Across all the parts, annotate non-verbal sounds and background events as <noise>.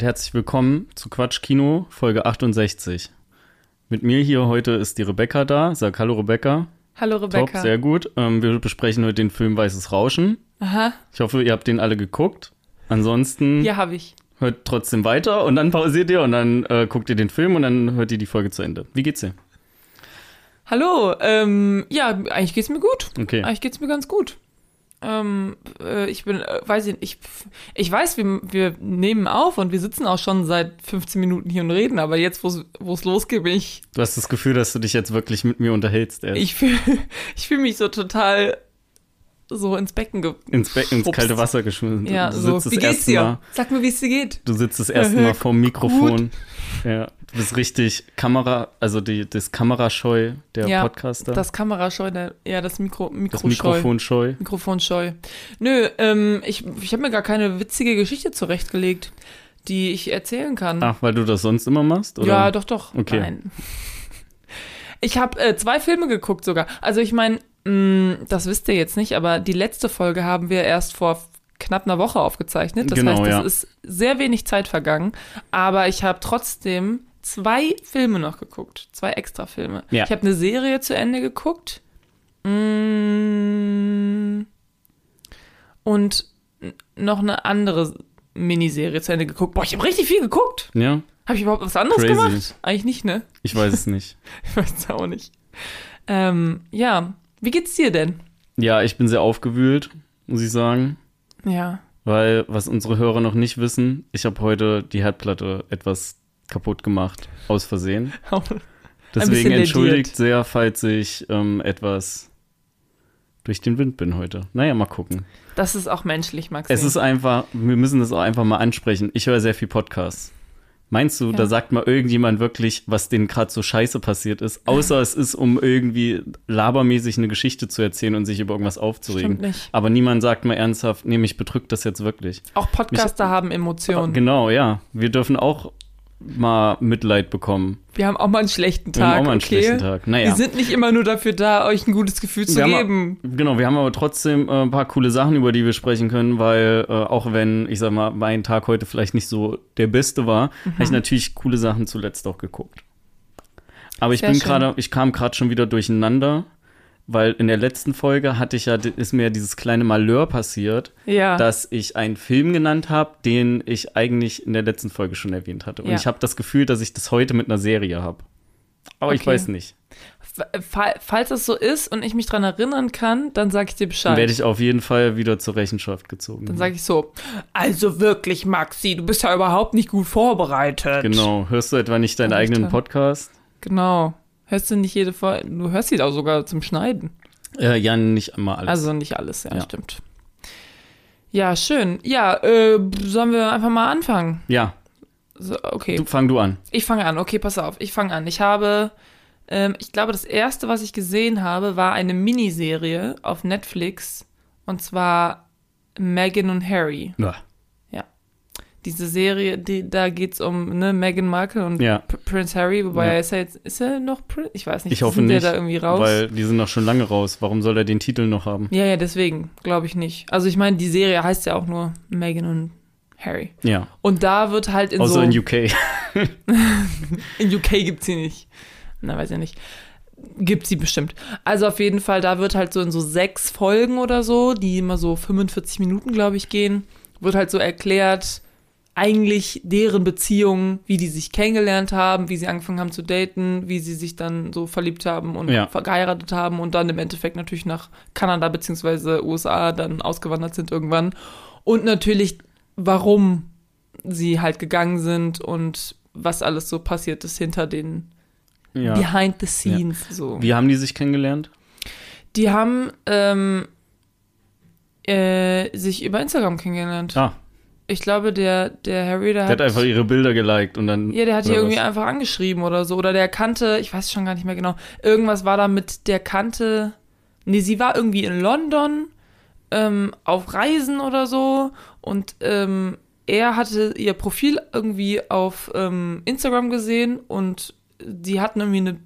Und herzlich willkommen zu Quatsch Kino, Folge 68. Mit mir hier heute ist die Rebecca da. Sag Hallo Rebecca. Hallo Rebecca. Top, sehr gut. Ähm, wir besprechen heute den Film Weißes Rauschen. Aha, Ich hoffe, ihr habt den alle geguckt. Ansonsten ja, habe ich. hört trotzdem weiter und dann pausiert ihr und dann äh, guckt ihr den Film und dann hört ihr die Folge zu Ende. Wie geht's dir? Hallo, ähm, ja, eigentlich geht's mir gut. Okay. Eigentlich geht's mir ganz gut. Ähm, äh, ich bin, äh, weiß ich nicht, ich, ich weiß, wir, wir nehmen auf und wir sitzen auch schon seit 15 Minuten hier und reden, aber jetzt, wo's wo's losgeht, bin ich, Du hast das Gefühl, dass du dich jetzt wirklich mit mir unterhältst. Erst. ich fühle <laughs> ich fühl mich so total so ins Becken ge ins, Be ins kalte Wasser geschmissen. Ja, du so, wie geht's dir? Mal, Sag mir, wie es dir geht. Du sitzt das <laughs> erste Mal vorm Mikrofon. Ja, du bist richtig Kamera, also die, das Kamerascheu der Ja, Podcaster. Das Kamerascheu, der, ja, das Mikro, das Mikroscheu. Mikrofonscheu. Mikrofonscheu. Nö, ähm, ich, ich habe mir gar keine witzige Geschichte zurechtgelegt, die ich erzählen kann. Ach, weil du das sonst immer machst? Oder? Ja, doch, doch. Okay. Nein. Ich habe äh, zwei Filme geguckt sogar. Also ich meine, das wisst ihr jetzt nicht, aber die letzte Folge haben wir erst vor knapp einer Woche aufgezeichnet. Das Genau, heißt, es ja. ist sehr wenig Zeit vergangen. Aber ich habe trotzdem zwei Filme noch geguckt. Zwei extra Filme. Ja. Ich habe eine Serie zu Ende geguckt. Mm, Und noch eine andere Miniserie zu Ende geguckt. Boah, ich habe richtig viel geguckt. Ja, Habe ich überhaupt was anderes Crazy. gemacht? Eigentlich nicht, ne? ich weiß es nicht. <laughs> Ich weiß es auch nicht. Ähm, ja, wie geht's dir denn? Ja, ich bin sehr aufgewühlt, muss ich sagen. Ja. Weil, was unsere Hörer noch nicht wissen, ich habe heute die Herdplatte etwas kaputt gemacht, aus Versehen. <laughs> Deswegen entschuldigt sehr, falls ich ähm, etwas durch den Wind bin heute. Naja, mal gucken. Das ist auch menschlich, Maxi. Es ist einfach, wir müssen das auch einfach mal ansprechen. Ich höre sehr viel Podcasts. Meinst du, Ja. da sagt mal irgendjemand wirklich, was denen gerade so scheiße passiert ist, außer es ist, um irgendwie labermäßig eine Geschichte zu erzählen und sich über irgendwas aufzuregen. Stimmt nicht. Aber niemand sagt mal ernsthaft, nee, mich bedrückt das jetzt wirklich. Auch Podcaster haben Emotionen. Genau, ja. Wir dürfen auch mal Mitleid bekommen. Wir haben auch mal einen schlechten Wir haben Tag, auch mal einen okay? schlechten Tag. Naja. Wir sind nicht immer nur dafür da, euch ein gutes Gefühl zu Wir haben geben. Genau, wir haben aber trotzdem äh, ein paar coole Sachen, über die wir sprechen können, weil äh, auch wenn, ich sag mal, mein Tag heute vielleicht nicht so der beste war, Mhm. habe ich natürlich coole Sachen zuletzt auch geguckt. Aber ich Sehr bin schön. gerade, ich kam gerade schon wieder durcheinander, weil in der letzten Folge hatte ich ja, ist mir ja dieses kleine Malheur passiert, Ja. dass ich einen Film genannt habe, den ich eigentlich in der letzten Folge schon erwähnt hatte. Und Ja. ich habe das Gefühl, dass ich das heute mit einer Serie habe. Aber ich Okay. weiß nicht. Fa- Falls das so ist und ich mich dran erinnern kann, dann sage ich dir Dann Bescheid. werde ich auf jeden Fall wieder zur Rechenschaft gezogen. dann sage ich so, also wirklich, Maxi, du bist ja überhaupt nicht gut vorbereitet. Genau. Hörst du etwa nicht deinen ich eigenen dann. Podcast? Genau. Hörst du nicht jede Folge, du hörst sie auch sogar zum Schneiden. Äh, ja, nicht einmal alles. Also nicht alles, ja, Ja. stimmt. Ja, schön. Ja, äh, sollen wir einfach mal anfangen? ja, So, okay. du, fang du an. Ich fange an. Okay, pass auf. Ich fange an. Ich habe, ähm, ich glaube, das erste, was ich gesehen habe, war eine Miniserie auf Netflix. Und zwar Meghan und Harry. Ja. Diese Serie, die, da geht's um ne, Meghan Markle und Ja. Prince Harry. Wobei Ja. er ist er jetzt, ist er noch Prince? Ich weiß nicht. Ich hoffe Sind nicht, Der da irgendwie raus? weil die sind noch schon lange raus. Warum soll er den Titel noch haben? ja, ja, deswegen glaube ich nicht. Also ich meine, die Serie heißt ja auch nur Meghan und Harry. Ja, Und da wird halt in außer so in UK. <laughs> In UK gibt's sie nicht. Na, weiß ich nicht. Gibt sie bestimmt. Also auf jeden Fall, da wird halt so in so sechs Folgen oder so, die immer so 45 Minuten, glaube ich, gehen, wird halt so erklärt, eigentlich deren Beziehung, wie die sich kennengelernt haben, wie sie angefangen haben zu daten, wie sie sich dann so verliebt haben und Ja. geheiratet haben und dann im Endeffekt natürlich nach Kanada beziehungsweise USA dann ausgewandert sind irgendwann. Und natürlich, warum sie halt gegangen sind und was alles so passiert ist hinter den ja. Behind the Scenes. So. Wie haben die sich kennengelernt? Die haben ähm, äh, sich über Instagram kennengelernt. Ah, Ich glaube, der, der Harry, der, der hat einfach ihre Bilder geliked und dann. Ja, der hat die irgendwie was? einfach angeschrieben oder so. Oder der kannte, ich weiß schon gar nicht mehr genau, irgendwas war da mit, der kannte, nee, sie war irgendwie in London ähm, auf Reisen oder so und ähm, er hatte ihr Profil irgendwie auf ähm, Instagram gesehen und die hatten irgendwie eine,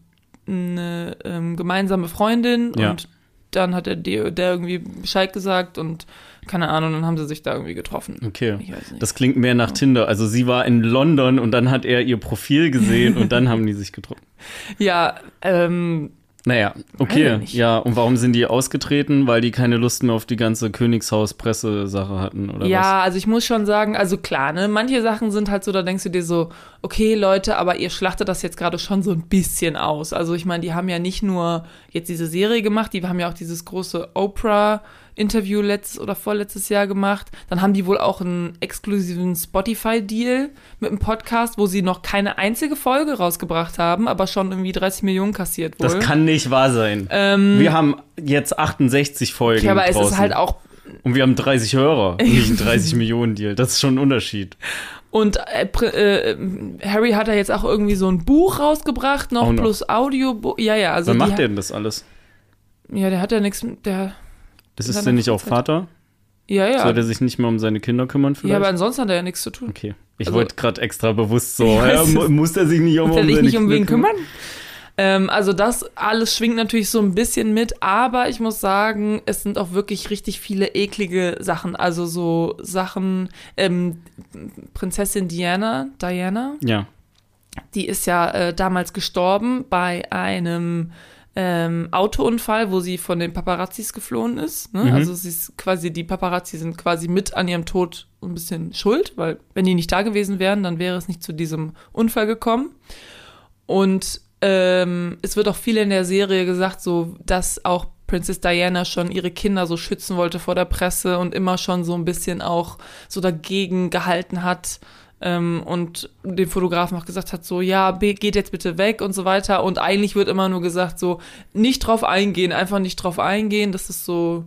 eine ähm, gemeinsame Freundin Ja. und dann hat der, der irgendwie Bescheid gesagt und keine Ahnung, dann haben sie sich da irgendwie getroffen. Okay. Das klingt mehr nach Tinder. Also sie war in London und dann hat er ihr Profil gesehen und dann haben die sich getroffen. <laughs> Ja, ähm, Naja, okay. Ja, und warum sind die ausgetreten? Weil die keine Lust mehr auf die ganze Königshaus-Presse-Sache hatten, oder ja, also ich muss schon sagen, also klar, ne, manche Sachen sind halt so, da denkst du dir so, okay, Leute, aber ihr schlachtet das jetzt gerade schon so ein bisschen aus. Also ich meine, die haben ja nicht nur jetzt diese Serie gemacht, die haben ja auch dieses große Oprah-Interview letztes oder vorletztes Jahr gemacht. Dann haben die wohl auch einen exklusiven Spotify-Deal mit einem Podcast, wo sie noch keine einzige Folge rausgebracht haben, aber schon irgendwie 30 Millionen kassiert wohl. was? Das kann nicht wahr sein. ähm, wir haben jetzt 68 Folgen okay, aber es draußen. ist halt auch und wir haben 30 Hörer, nicht einen 30 Millionen Deal. Das ist schon ein Unterschied. Und äh, äh, Harry hat da jetzt auch irgendwie so ein Buch rausgebracht, noch, noch. plus Audio. Ja, ja, also Wann macht der denn das alles? Ja, der hat ja nichts. Der, Das ist denn nicht auch. Vater? ja, ja. Soll der sich nicht mehr um seine Kinder kümmern vielleicht? ja, aber ansonsten hat er ja nichts zu tun. okay. Ich Also- wollte gerade extra bewusst so, <laughs> ja, muss der sich nicht um, Muss er um sich seine nicht um Kinder wen kümmern? Ähm, also das alles schwingt natürlich so ein bisschen mit, aber ich muss sagen, es sind auch wirklich richtig viele eklige Sachen. Also so Sachen, ähm, Prinzessin Diana, Diana, Ja, die ist ja äh, damals gestorben bei einem ähm, Autounfall, wo sie von den Paparazzis geflohen ist. Ne? Mhm. Also sie ist quasi, die Paparazzi sind quasi mit an ihrem Tod ein bisschen schuld, weil wenn die nicht da gewesen wären, dann wäre es nicht zu diesem Unfall gekommen. Und ähm, es wird auch viel in der Serie gesagt, so dass auch Princess Diana schon ihre Kinder so schützen wollte vor der Presse und immer schon so ein bisschen auch so dagegen gehalten hat ähm, und dem Fotografen auch gesagt hat, so ja, geht jetzt bitte weg und so weiter. Und eigentlich wird immer nur gesagt, so nicht drauf eingehen, einfach nicht drauf eingehen. Das ist so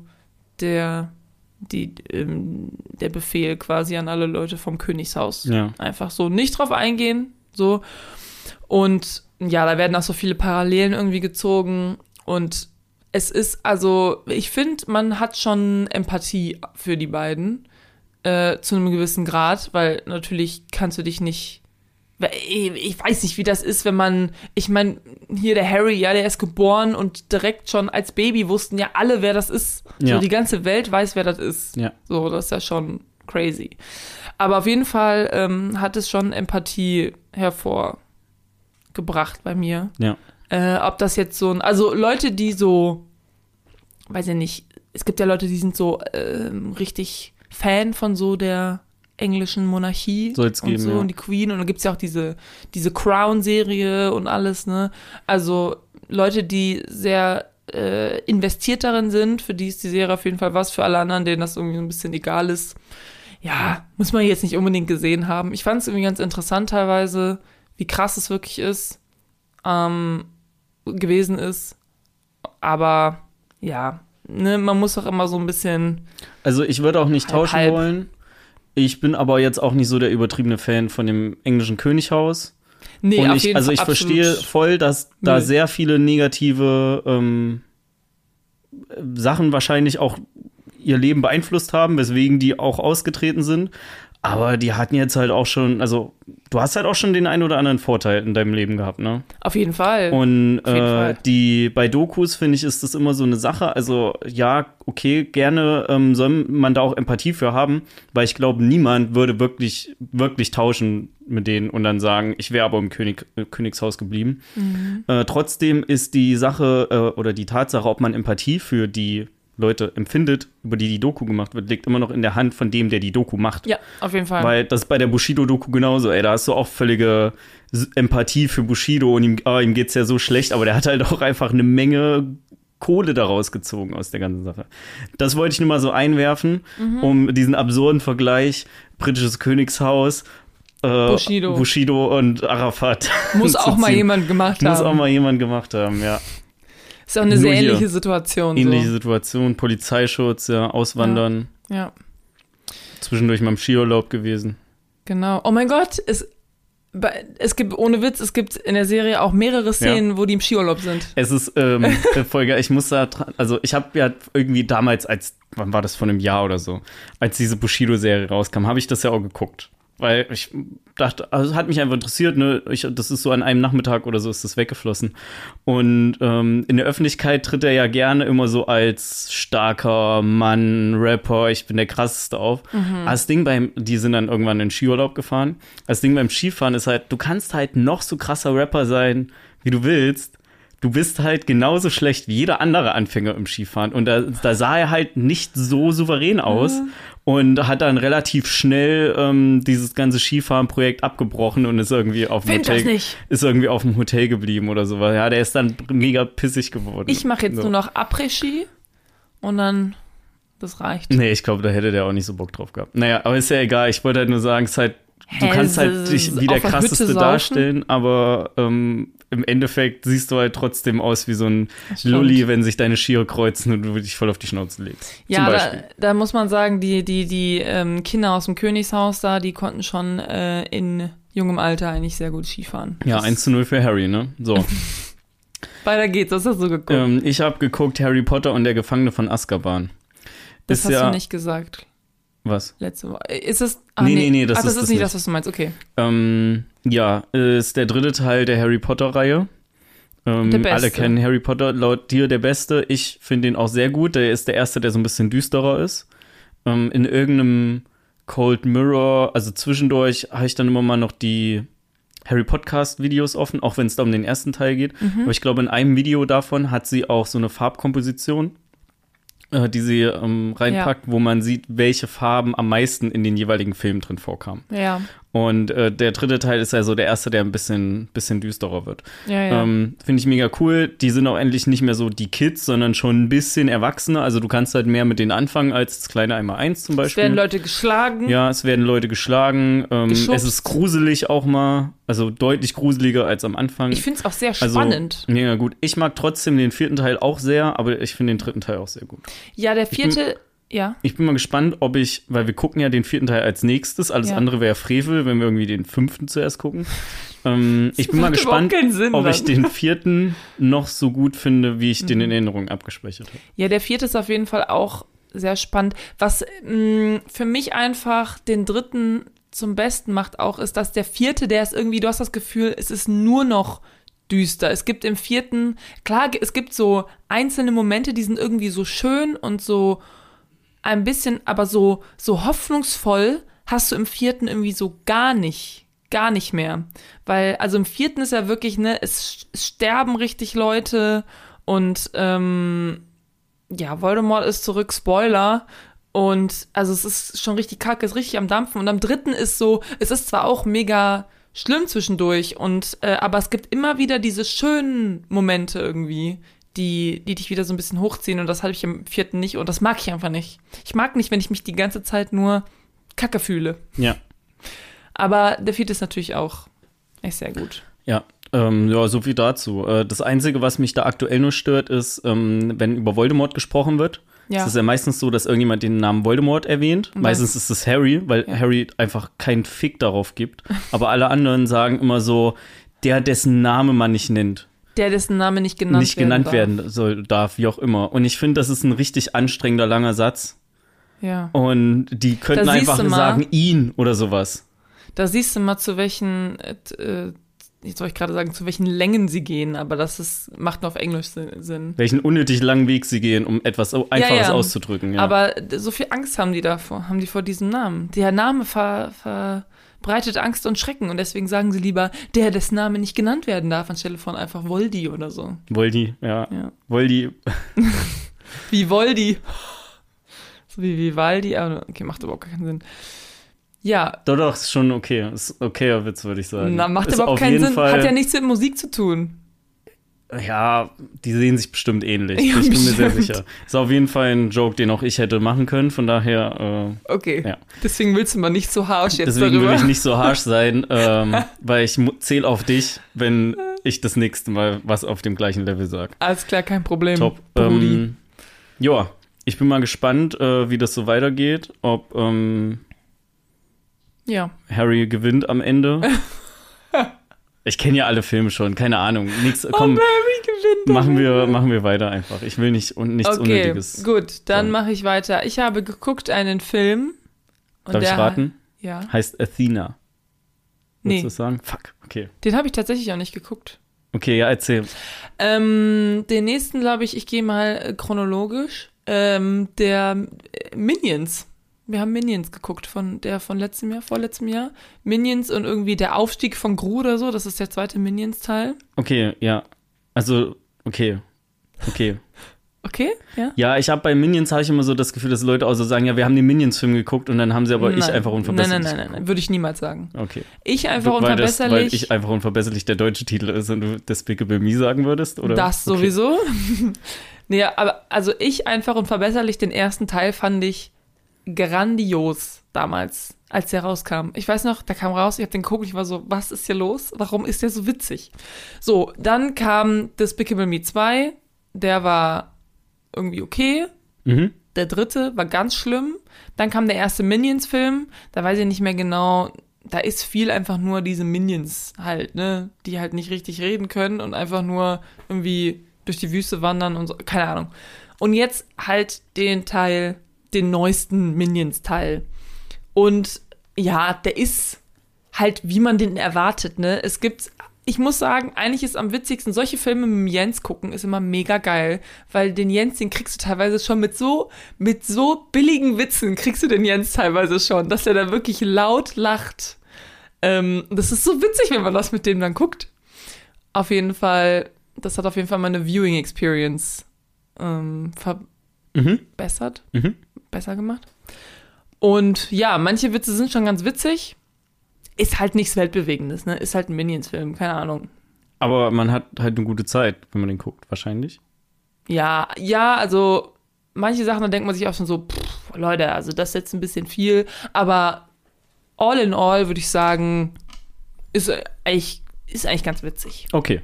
der, die, ähm, der Befehl quasi an alle Leute vom Königshaus. ja. Einfach so nicht drauf eingehen, so. Und ja, da werden auch so viele Parallelen irgendwie gezogen und es ist also, ich finde, man hat schon Empathie für die beiden äh, zu einem gewissen Grad, weil natürlich kannst du dich nicht Ich weiß nicht, wie das ist, wenn man, ich meine, hier der Harry, ja, der ist geboren und direkt schon als Baby wussten ja alle, wer das ist. Ja. So die ganze Welt weiß, wer das ist. Ja. So, das ist ja schon crazy. Aber auf jeden Fall ähm, hat es schon Empathie hervorgebracht bei mir. Ja. Äh, ob das jetzt so ein, also Leute, die so, weiß ich nicht, es gibt ja Leute, die sind so ähm, richtig Fan von so der englischen Monarchie Soll's und geben, so ja. und die Queen und dann gibt's ja auch diese, diese Crown-Serie und alles, ne? Also Leute, die sehr äh, investiert darin sind, für die ist die Serie auf jeden Fall was, für alle anderen, denen das irgendwie so ein bisschen egal ist. Ja, muss man jetzt nicht unbedingt gesehen haben. Ich fand es irgendwie ganz interessant teilweise, wie krass es wirklich ist, ähm, gewesen ist. Aber ja, ne, man muss auch immer so ein bisschen. Also ich würde auch nicht Halb, tauschen halb. wollen. Ich bin aber jetzt auch nicht so der übertriebene Fan von dem englischen Könighaus. Nee, Und auf ich, jeden also ich verstehe voll, dass da Null. sehr viele negative ähm, Sachen wahrscheinlich auch ihr Leben beeinflusst haben, weswegen die auch ausgetreten sind. Aber die hatten jetzt halt auch schon, also du hast halt auch schon den einen oder anderen Vorteil in deinem Leben gehabt, ne? Auf jeden Fall. Und jeden äh, Fall. die bei Dokus finde ich ist das immer so eine Sache. Also ja, okay, gerne ähm, soll man da auch Empathie für haben, weil ich glaube, niemand würde wirklich wirklich tauschen mit denen und dann sagen, ich wäre aber im König, äh, Königshaus geblieben. Mhm. Äh, trotzdem ist die Sache äh, oder die Tatsache, ob man Empathie für die Leute empfindet, über die die Doku gemacht wird, liegt immer noch in der Hand von dem, der die Doku macht. ja, auf jeden Fall. Weil das ist bei der Bushido-Doku genauso, ey. Da hast du auch völlige Empathie für Bushido und ihm, ah, ihm geht's ja so schlecht, aber der hat halt auch einfach eine Menge Kohle daraus gezogen aus der ganzen Sache. Das wollte ich nur mal so einwerfen, Mhm. um diesen absurden Vergleich, britisches Königshaus, äh, Bushido. Bushido und Arafat. Muss <laughs> auch mal jemand gemacht Muss haben. auch mal jemand gemacht haben, ja. Ist auch eine Nur sehr hier. ähnliche Situation. Ähnliche so. Situation, Polizeischutz, ja, Auswandern, Ja, zwischendurch mal im Skiurlaub gewesen. genau. Oh mein Gott, es, es gibt, ohne Witz, es gibt in der Serie auch mehrere Szenen, wo die im Skiurlaub sind. Es ist ähm, <laughs> äh, voll geil. Ich muss da dran, also ich habe ja irgendwie damals als, wann war das, vor einem Jahr oder so, als diese Bushido-Serie rauskam, habe ich das ja auch geguckt. Weil ich dachte, also es hat mich einfach interessiert, ne? Ich, das ist so an einem Nachmittag oder so ist das weggeflossen. Und ähm, in der Öffentlichkeit tritt er ja gerne immer so als starker Mann, Rapper, ich bin der krasseste auf. Mhm. Aber Das Ding beim, die sind dann irgendwann in den Skiurlaub gefahren. Das Ding beim Skifahren ist halt, du kannst halt noch so krasser Rapper sein, wie du willst. Du bist halt genauso schlecht wie jeder andere Anfänger im Skifahren. Und da, da sah er halt nicht so souverän aus und hat dann relativ schnell ähm, dieses ganze Skifahren-Projekt abgebrochen und ist irgendwie auf dem Hotel, ist irgendwie auf dem Hotel geblieben oder so. Ja, der ist dann mega pissig geworden. Ich mache jetzt so. nur noch Après-Ski und dann, das reicht. Nee, ich glaube, da hätte der auch nicht so Bock drauf gehabt. Naja, aber ist ja egal. Ich wollte halt nur sagen, es ist halt, du kannst halt dich wie der krasseste darstellen, aber ähm, im Endeffekt siehst du halt trotzdem aus wie so ein. Lulli, wenn sich deine Skier kreuzen und du dich voll auf die Schnauze legst. Ja, da, da muss man sagen, die, die, die ähm, Kinder aus dem Königshaus da, die konnten schon äh, in jungem Alter eigentlich sehr gut Skifahren. Ja, Das- 1 zu 0 für Harry, ne? So. <laughs> Weiter geht's, was hast du geguckt? ähm, ich habe geguckt Harry Potter und der Gefangene von Azkaban. das ist hast ja, du nicht gesagt Was? letzte Woche. Ist es? Ah, Nee, nee, nee, das Ach, das ist ist, nicht das, was du meinst. Okay. Ähm, ja, ist der dritte Teil der Harry Potter-Reihe. Ähm, Der beste. alle kennen Harry Potter, laut dir der beste. Ich finde ihn auch sehr gut. Der ist der erste, der so ein bisschen düsterer ist. Ähm, in irgendeinem Cold Mirror, also zwischendurch habe ich dann immer mal noch die Harry Podcast-Videos offen, auch wenn es da um den ersten Teil geht. Mhm. Aber ich glaube, in einem Video davon hat sie auch so eine Farbkomposition, äh, die sie ähm, reinpackt, wo man sieht, welche Farben am meisten in den jeweiligen Filmen drin vorkamen. Ja. Und äh, der dritte Teil ist ja so der erste, der ein bisschen, bisschen düsterer wird. Ja, ja. Ähm, Finde ich mega cool. Die sind auch endlich nicht mehr so die Kids, sondern schon ein bisschen erwachsener. Also du kannst halt mehr mit denen anfangen als das kleine einmal eins zum es Beispiel. werden Leute geschlagen. ja, es werden Leute geschlagen. Ähm, es ist gruselig auch mal. Also deutlich gruseliger als am Anfang. Ich finde es auch sehr also, spannend. Ja, gut. Ich mag trotzdem den vierten Teil auch sehr, aber ich finde den dritten Teil auch sehr gut. Ja, der vierte, ja. Ich bin mal gespannt, ob ich, weil wir gucken ja den vierten Teil als nächstes, alles Ja. andere wäre Frevel, wenn wir irgendwie den fünften zuerst gucken. Ähm, <laughs> ich bin mal gespannt, Sinn ob ich den <laughs> vierten noch so gut finde, wie ich Mhm. den in Erinnerung abgespeichert habe. Ja, der vierte ist auf jeden Fall auch sehr spannend. Was mh, für mich einfach den dritten zum Besten macht auch, ist, dass der vierte, der ist irgendwie, du hast das Gefühl, es ist nur noch düster. Es gibt im vierten, klar, es gibt so einzelne Momente, die sind irgendwie so schön und so ein bisschen, aber so, so hoffnungsvoll hast du im vierten irgendwie so gar nicht. Gar nicht mehr. Weil, also im vierten ist ja wirklich, ne, es, sterben richtig Leute und ähm, ja, Voldemort ist zurück, Spoiler. Und also es ist schon richtig kacke, ist richtig am Dampfen. Und am dritten ist so, es ist zwar auch mega schlimm zwischendurch, und äh, aber es gibt immer wieder diese schönen Momente irgendwie, die, die dich wieder so ein bisschen hochziehen. Und das hatte ich im vierten nicht und das mag ich einfach nicht. Ich mag nicht, wenn ich mich die ganze Zeit nur kacke fühle. Ja, Aber der vierte ist natürlich auch echt sehr gut. ja. Ähm, ja, so viel dazu. Äh, das Einzige, was mich da aktuell nur stört, ist, ähm, wenn über Voldemort gesprochen wird. Ja. Es ist ja meistens so, dass irgendjemand den Namen Voldemort erwähnt. Und Meistens ist es Harry, weil Ja. Harry einfach keinen Fick darauf gibt. <laughs> Aber alle anderen sagen immer so, der, dessen Name man nicht nennt. Der, dessen Name nicht genannt nicht genannt darf. werden soll, darf, wie auch immer. Und ich finde, das ist ein richtig anstrengender, langer Satz. Ja. Und die könnten Da einfach mal. sagen, ihn oder sowas. Da siehst du mal, zu welchen, äh, äh, jetzt soll ich gerade sagen, zu welchen Längen sie gehen, aber das ist, macht nur auf Englisch Sinn-. Welchen unnötig langen Weg sie gehen, um etwas so Einfaches ja. auszudrücken. Ja. Aber so viel Angst haben die davor, haben die vor diesem Namen. Der Name ver, verbreitet Angst und Schrecken und deswegen sagen sie lieber, der, dessen Name nicht genannt werden darf, anstelle von einfach Voldi oder so. Voldi, ja. Ja. Voldi, <laughs> Wie Voldi. So wie Vivaldi, aber okay, macht überhaupt keinen Sinn. Ja, doch, doch, ist schon okay. Ist okayer Witz, würde ich sagen. na, macht ist überhaupt keinen Sinn. Fall, Hat ja nichts mit Musik zu tun. Ja, die sehen sich bestimmt ähnlich. Ja, ich bin mir sehr bestimmt. sicher. Ist auf jeden Fall ein Joke, den auch ich hätte machen können. Von daher, Okay. Ja. Deswegen willst du mal nicht so harsh äh, jetzt deswegen darüber. will ich nicht so harsh sein, <laughs> ähm, weil ich zähle auf dich, wenn ich das nächste Mal was auf dem gleichen Level sage. Alles klar, kein Problem. Top. Ähm, ja, ich bin mal gespannt, äh, wie das so weitergeht. Ob ähm, ja. Harry gewinnt am Ende. <laughs> ich kenne ja alle Filme schon, keine Ahnung. Nichts, komm, Ob Harry gewinnt. machen wir, machen wir weiter einfach. Ich will nicht und nichts Okay, Unnötiges. gut, dann mache ich weiter. Ich habe geguckt einen Film. Und Darf ich raten? Ja. Heißt Athena. Würdest Nee, du sagen? Fuck, okay. den habe ich tatsächlich auch nicht geguckt. Okay, ja, erzähl. Ähm, den nächsten, glaube ich, ich gehe mal äh, chronologisch. Ähm, der äh, Minions. Wir haben Minions geguckt, von der von letztem Jahr, vorletztem Jahr. Minions und irgendwie der Aufstieg von Gru oder so, das ist der zweite Minions-Teil. Okay, ja. Also, okay. Okay. Okay, ja? Ja, ich habe bei Minions habe ich immer so das Gefühl, dass Leute auch so sagen, ja, wir haben den Minions-Film geguckt und dann haben sie aber ich Nein. einfach Nein, unverbesserlich. nein, nein, nein, nein, würde ich niemals sagen. Okay. Ich einfach weil, das, weil unverbesserlich. ich einfach unverbesserlich der deutsche Titel ist und du Despicable Me sagen würdest, oder? Das Okay. sowieso. <laughs> nee, aber also ich einfach unverbesserlich den ersten Teil fand ich grandios damals, als der rauskam. Ich weiß noch, der kam raus, ich hab den geguckt, ich war so, was ist hier los? Warum ist der so witzig? So, dann kam Despicable Me 2, der war irgendwie okay. Mhm. Der dritte war ganz schlimm. Dann kam der erste Minions-Film. Da weiß ich nicht mehr genau. Da ist viel einfach nur diese Minions halt, ne? Die halt nicht richtig reden können und einfach nur irgendwie durch die Wüste wandern und so. Keine Ahnung. Und jetzt halt den Teil, den neuesten Minions-Teil. Und ja, der ist halt, wie man den erwartet, ne? Es gibt, ich muss sagen, eigentlich ist am witzigsten, solche Filme mit Jens gucken, ist immer mega geil, weil den Jens, den kriegst du teilweise schon mit so, mit so billigen Witzen, kriegst du den Jens teilweise schon, dass er da wirklich laut lacht. Ähm, das ist so witzig, wenn man das mit dem dann guckt. Auf jeden Fall, das hat auf jeden Fall meine Viewing Experience ähm, Mhm. verbessert Mhm. Besser gemacht. Und ja, manche Witze sind schon ganz witzig. Ist halt nichts Weltbewegendes, ne? Ist halt ein Minions-Film, keine Ahnung. Aber man hat halt eine gute Zeit, wenn man den guckt, wahrscheinlich. Ja, ja, also manche Sachen, da denkt man sich auch schon so, pff, Leute, also das ist jetzt ein bisschen viel. Aber all in all würde ich sagen, ist eigentlich, ist eigentlich ganz witzig. Okay.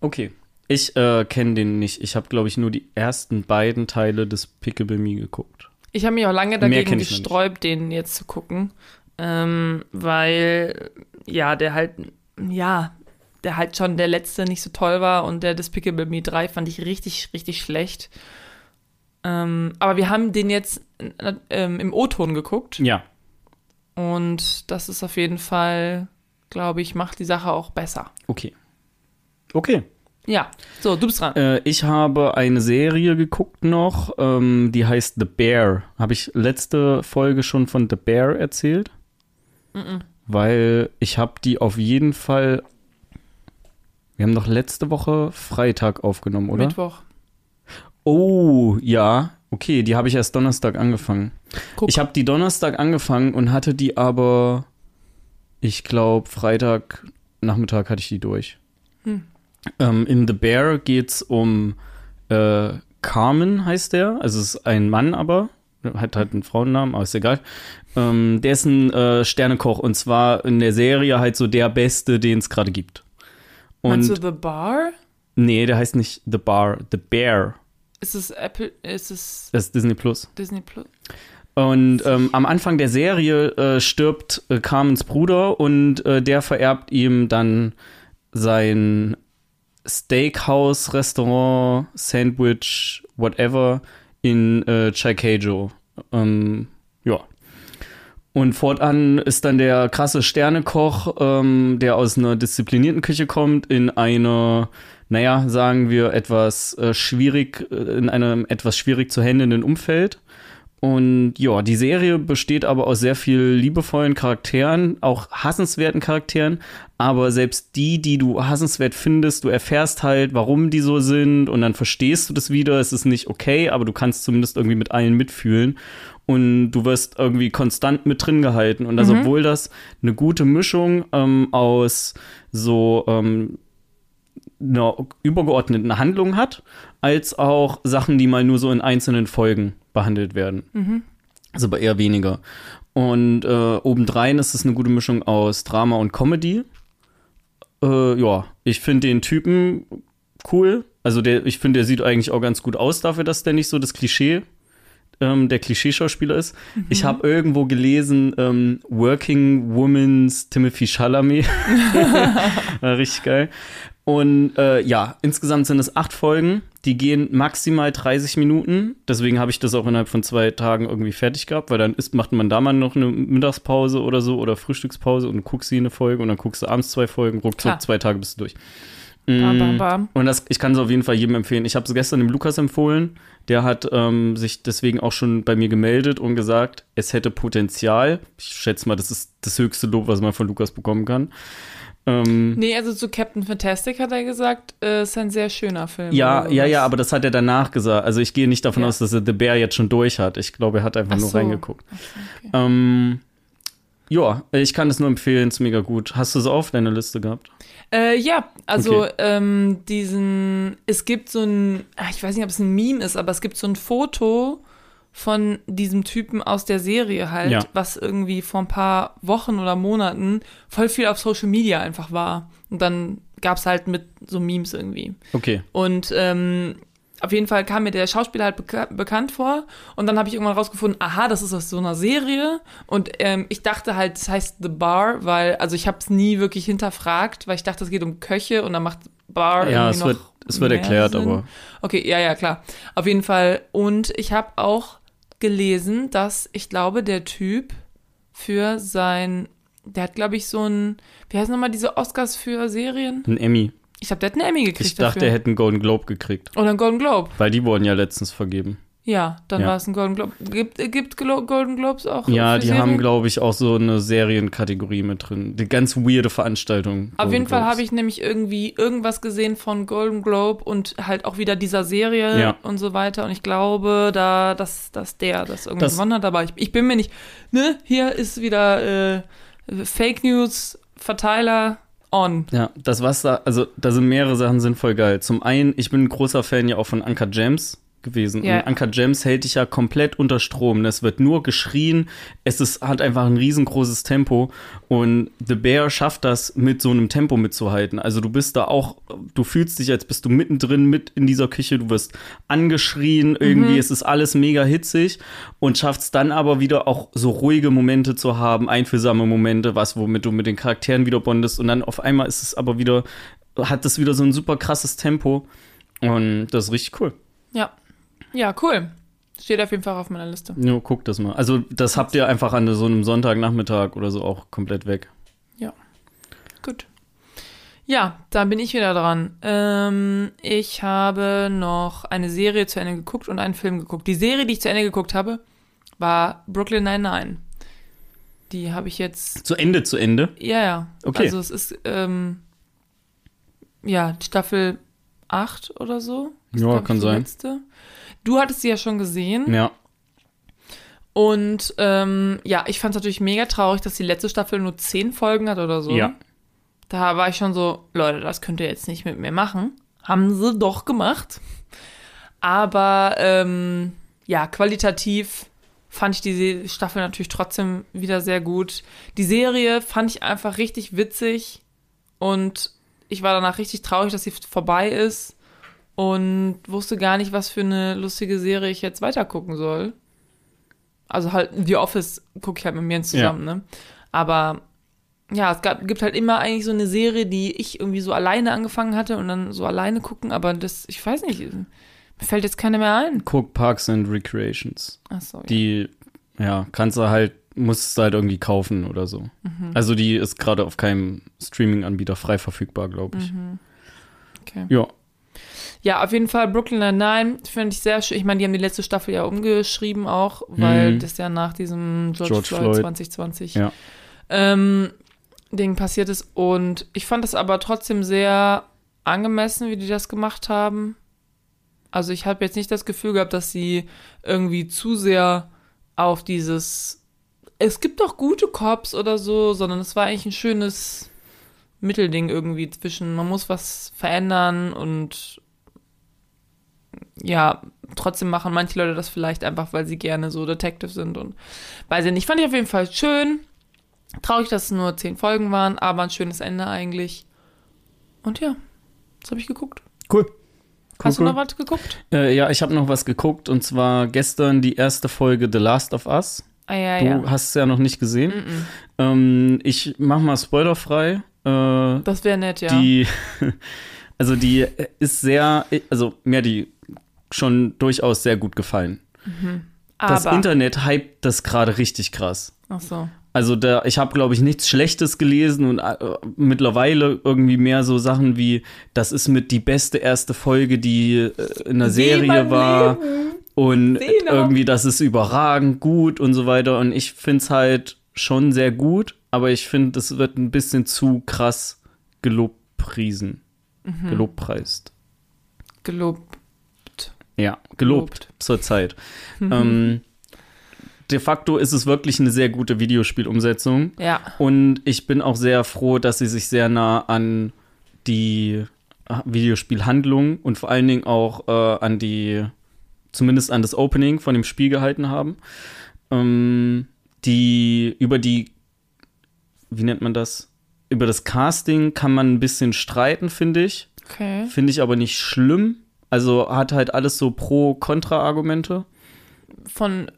Okay. Ich äh, kenne den nicht. Ich habe, glaube ich, nur die ersten beiden Teile des Pickable Me geguckt. Ich habe mich auch lange dagegen gesträubt, den jetzt zu gucken. Ähm, weil, ja, der halt, ja, der halt schon der letzte nicht so toll war und der Despicable Me 3 fand ich richtig, richtig schlecht. Ähm, aber wir haben den jetzt äh, im O-Ton geguckt Ja. und das ist auf jeden Fall, glaube ich, macht die Sache auch besser. Okay. Okay. Ja, so, du bist dran. Äh, ich habe eine Serie geguckt noch, ähm, die heißt The Bear. Habe ich letzte Folge schon von The Bear erzählt? Weil ich habe die auf jeden Fall. Wir haben doch letzte Woche Freitag aufgenommen, oder? Mittwoch. Oh, ja. Okay, die habe ich erst Donnerstag angefangen. Guck. Ich habe die Donnerstag angefangen und hatte die aber, ich glaube, Freitag Nachmittag hatte ich die durch. Hm. Ähm, in The Bear geht's um äh, Carmen, heißt der. Also es ist ein Mann, aber hat halt einen Frauennamen, aber ist egal. Ähm, der ist ein äh, Sternekoch und zwar in der Serie halt so der Beste, den es gerade gibt. Und The Bar? nee, der heißt nicht The Bar, The Bear. Ist es Apple, ist es Das ist Disney Plus. Disney Plus? Und ähm, am Anfang der Serie äh, stirbt äh, Carmens Bruder und äh, der vererbt ihm dann sein Steakhouse, Restaurant, Sandwich, whatever in äh, Chicago. Ähm, ja. Und fortan ist dann der krasse Sternekoch, ähm, der aus einer disziplinierten Küche kommt, in eine, naja, sagen wir, etwas äh, schwierig, äh, in einem etwas schwierig zu handelnden Umfeld. Und ja, die Serie besteht aber aus sehr viel liebevollen Charakteren, auch hassenswerten Charakteren. Aber selbst die, die du hassenswert findest, du erfährst halt, warum die so sind und dann verstehst du das wieder. Es ist nicht okay, aber du kannst zumindest irgendwie mit allen mitfühlen. Und du wirst irgendwie konstant mit drin gehalten. Und das, obwohl das eine gute Mischung ähm, aus so ähm, einer übergeordneten Handlung hat, als auch Sachen, die mal nur so in einzelnen Folgen behandelt werden. Also aber eher weniger. Und äh, obendrein ist es eine gute Mischung aus Drama und Comedy. Äh, ja, ich finde den Typen cool. Also der, ich finde, der sieht eigentlich auch ganz gut aus dafür, dass der nicht so das Klischee ähm, der Klischeeschauspieler ist. Ich habe irgendwo gelesen, ähm, Working Woman's Timothy Chalamet. <laughs> <laughs> War richtig geil. Und äh, ja, insgesamt sind es acht Folgen. Die gehen maximal 30 Minuten. Deswegen habe ich das auch innerhalb von zwei Tagen irgendwie fertig gehabt, weil dann ist, macht man da mal noch eine Mittagspause oder so oder Frühstückspause und guckst sie eine Folge und dann guckst du abends zwei Folgen, ruckzuck zwei Tage bist du durch. Bam, bam, Mm, bam. Und das, ich kann es auf jeden Fall jedem empfehlen. Ich habe es gestern dem Lukas empfohlen. Der hat ähm, sich deswegen auch schon bei mir gemeldet und gesagt, es hätte Potenzial. Ich schätze mal, das ist das höchste Lob, was man von Lukas bekommen kann. Ähm, Nee, also zu Captain Fantastic hat er gesagt, äh, ist ein sehr schöner Film. ja, ja, ja, aber das hat er danach gesagt. Also ich gehe nicht davon Ja. aus, dass er The Bear jetzt schon durch hat. Ich glaube, er hat einfach Ach nur so. reingeguckt. Okay. Ähm, ja, ich kann es nur empfehlen, ist mega gut. Hast du es auf deiner Liste gehabt? Äh, ja, also Okay. ähm, diesen, es gibt so ein, ah, ich weiß nicht, ob es ein Meme ist, aber es gibt so ein Foto von diesem Typen aus der Serie halt, Ja. was irgendwie vor ein paar Wochen oder Monaten voll viel auf Social Media einfach war. Und dann gab es halt mit so Memes irgendwie. Okay. Und ähm, auf jeden Fall kam mir der Schauspieler halt beka bekannt vor. Und dann habe ich irgendwann rausgefunden, aha, das ist aus so einer Serie. Und ähm, ich dachte halt, das heißt The Bar, weil, also ich habe es nie wirklich hinterfragt, weil ich dachte, es geht um Köche und dann macht Bar Ja, irgendwie es noch wird, es wird erklärt, Sinn. aber Okay, ja, ja, klar. Auf jeden Fall. Und ich habe auch gelesen, dass ich glaube, der Typ für sein, der hat, glaube ich, so ein, wie heißen nochmal diese Oscars für Serien? ein Emmy. Ich glaube, der hat einen Emmy gekriegt Ich dachte, dafür. er hätte einen Golden Globe gekriegt. Oder einen Golden Globe. Weil die wurden ja letztens vergeben. Ja, dann Ja. war es ein Golden Globe. Gibt, gibt Glo Golden Globes auch? Ja, die Serien? haben, glaube ich, auch so eine Serienkategorie mit drin. Die ganz weirde Veranstaltung. Auf jeden Fall habe ich nämlich irgendwie irgendwas gesehen von Golden Globe und halt auch wieder dieser Serie Ja. und so weiter. Und ich glaube, da, dass, dass der das irgendwie Das- gewonnen hat. Aber ich, ich bin mir nicht. Ne, hier ist wieder äh, Fake News, Verteiler on. Ja, das was da, also da sind mehrere Sachen sind voll geil. Zum einen, ich bin ein großer Fan ja auch von Anka James gewesen. Ja. Und Anka James hält dich ja komplett unter Strom. Es wird nur geschrien. Es ist, hat einfach ein riesengroßes Tempo. Und The Bear schafft das, mit so einem Tempo mitzuhalten. Also du bist da auch, du fühlst dich, als bist du mittendrin mit in dieser Küche. Du wirst angeschrien. Irgendwie es ist alles mega hitzig. Und schaffst dann aber wieder auch so ruhige Momente zu haben, einfühlsame Momente, was, womit du mit den Charakteren wieder bondest. Und dann auf einmal ist es aber wieder, hat es wieder so ein super krasses Tempo. Und das ist richtig cool. Ja. Ja, cool. Steht auf jeden Fall auf meiner Liste. Ja, guck das mal. Also, das habt ihr einfach an so einem Sonntagnachmittag oder so auch komplett weg. Gut. Ja, dann bin ich wieder dran. Ähm, ich habe noch eine Serie zu Ende geguckt und einen Film geguckt. Die Serie, die ich zu Ende geguckt habe, war Brooklyn Nine-Nine. Die habe ich jetzt. Zu Ende, zu Ende. Ja, ja. Okay. Also es ist, ähm, ja, Staffel 8 oder so. Ja, kann sein. Letzte. Du hattest sie ja schon gesehen. Ja. Und ähm, ja, ich fand es natürlich mega traurig, dass die letzte Staffel nur 10 Folgen hat oder so. Ja. Da war ich schon so, Leute, das könnt ihr jetzt nicht mit mir machen. Haben sie doch gemacht. Aber ähm, ja, qualitativ fand ich die Staffel natürlich trotzdem wieder sehr gut. Die Serie fand ich einfach richtig witzig und ich war danach richtig traurig, dass sie vorbei ist und wusste gar nicht, was für eine lustige Serie ich jetzt weiter gucken soll. Also halt The Office gucke ich halt mit mir zusammen, ne? Aber ja, es gab, gibt halt immer eigentlich so eine Serie, die ich irgendwie so alleine angefangen hatte und dann so alleine gucken, aber das, ich weiß nicht, mir fällt jetzt keine mehr ein. Guck Parks and Recreations. Achso, ja. Die, ja, kannst du halt, musst du halt irgendwie kaufen oder so. Mhm. Also, die ist gerade auf keinem Streaming-Anbieter frei verfügbar, glaube ich. Mhm. Okay. Ja. Ja, auf jeden Fall Brooklyn Nine-Nine finde ich sehr schön. Ich meine, die haben die letzte Staffel ja umgeschrieben auch, weil Mhm. das ja nach diesem George, George Floyd, Floyd. 2020 Ja. ähm, Ding passiert ist. Und ich fand das aber trotzdem sehr angemessen, wie die das gemacht haben. Also ich habe jetzt nicht das Gefühl gehabt, dass sie irgendwie zu sehr auf dieses es gibt doch gute Cops oder so, sondern es war eigentlich ein schönes Mittelding irgendwie zwischen man muss was verändern und ja, trotzdem machen manche Leute das vielleicht einfach, weil sie gerne so Detective sind und weiß ich nicht. Fand ich auf jeden Fall schön. Traurig, dass es nur zehn Folgen waren, aber ein schönes Ende eigentlich. Und ja, das habe ich geguckt. Cool. Hast du noch was geguckt? Äh, ja, ich habe noch was geguckt und zwar gestern die erste Folge The Last of Us. Ah, ja, Du ja. hast es ja noch nicht gesehen. Mm-mm. Ähm, ich mach mal spoilerfrei. Äh, Das wäre nett, ja. Die, <laughs> also die ist sehr, also hat die schon durchaus sehr gut gefallen. Das Aber, Internet hypt das gerade richtig krass. ach so. Also da, ich habe, glaube ich, nichts Schlechtes gelesen und äh, mittlerweile irgendwie mehr so Sachen wie, das ist mit die beste erste Folge, die äh, in der Serie war. Leben. Und Sena. irgendwie, das ist überragend gut und so weiter. Und ich finde es halt schon sehr gut, aber ich finde, es wird ein bisschen zu krass gelobpriesen. Mhm. Gelobpreist. Gelobt. Ja, gelobt Gelobt. zur Zeit. <laughs> Ähm, de facto ist es wirklich eine sehr gute Videospielumsetzung. Ja. Und ich bin auch sehr froh, dass sie sich sehr nah an die äh, Videospielhandlung und vor allen Dingen auch äh, an die, zumindest an das Opening von dem Spiel gehalten haben. Ähm, die über die, wie nennt man das? Über das Casting kann man ein bisschen streiten, finde ich. Okay. Finde ich aber nicht schlimm. Also hat halt alles so Pro-Kontra-Argumente. Von,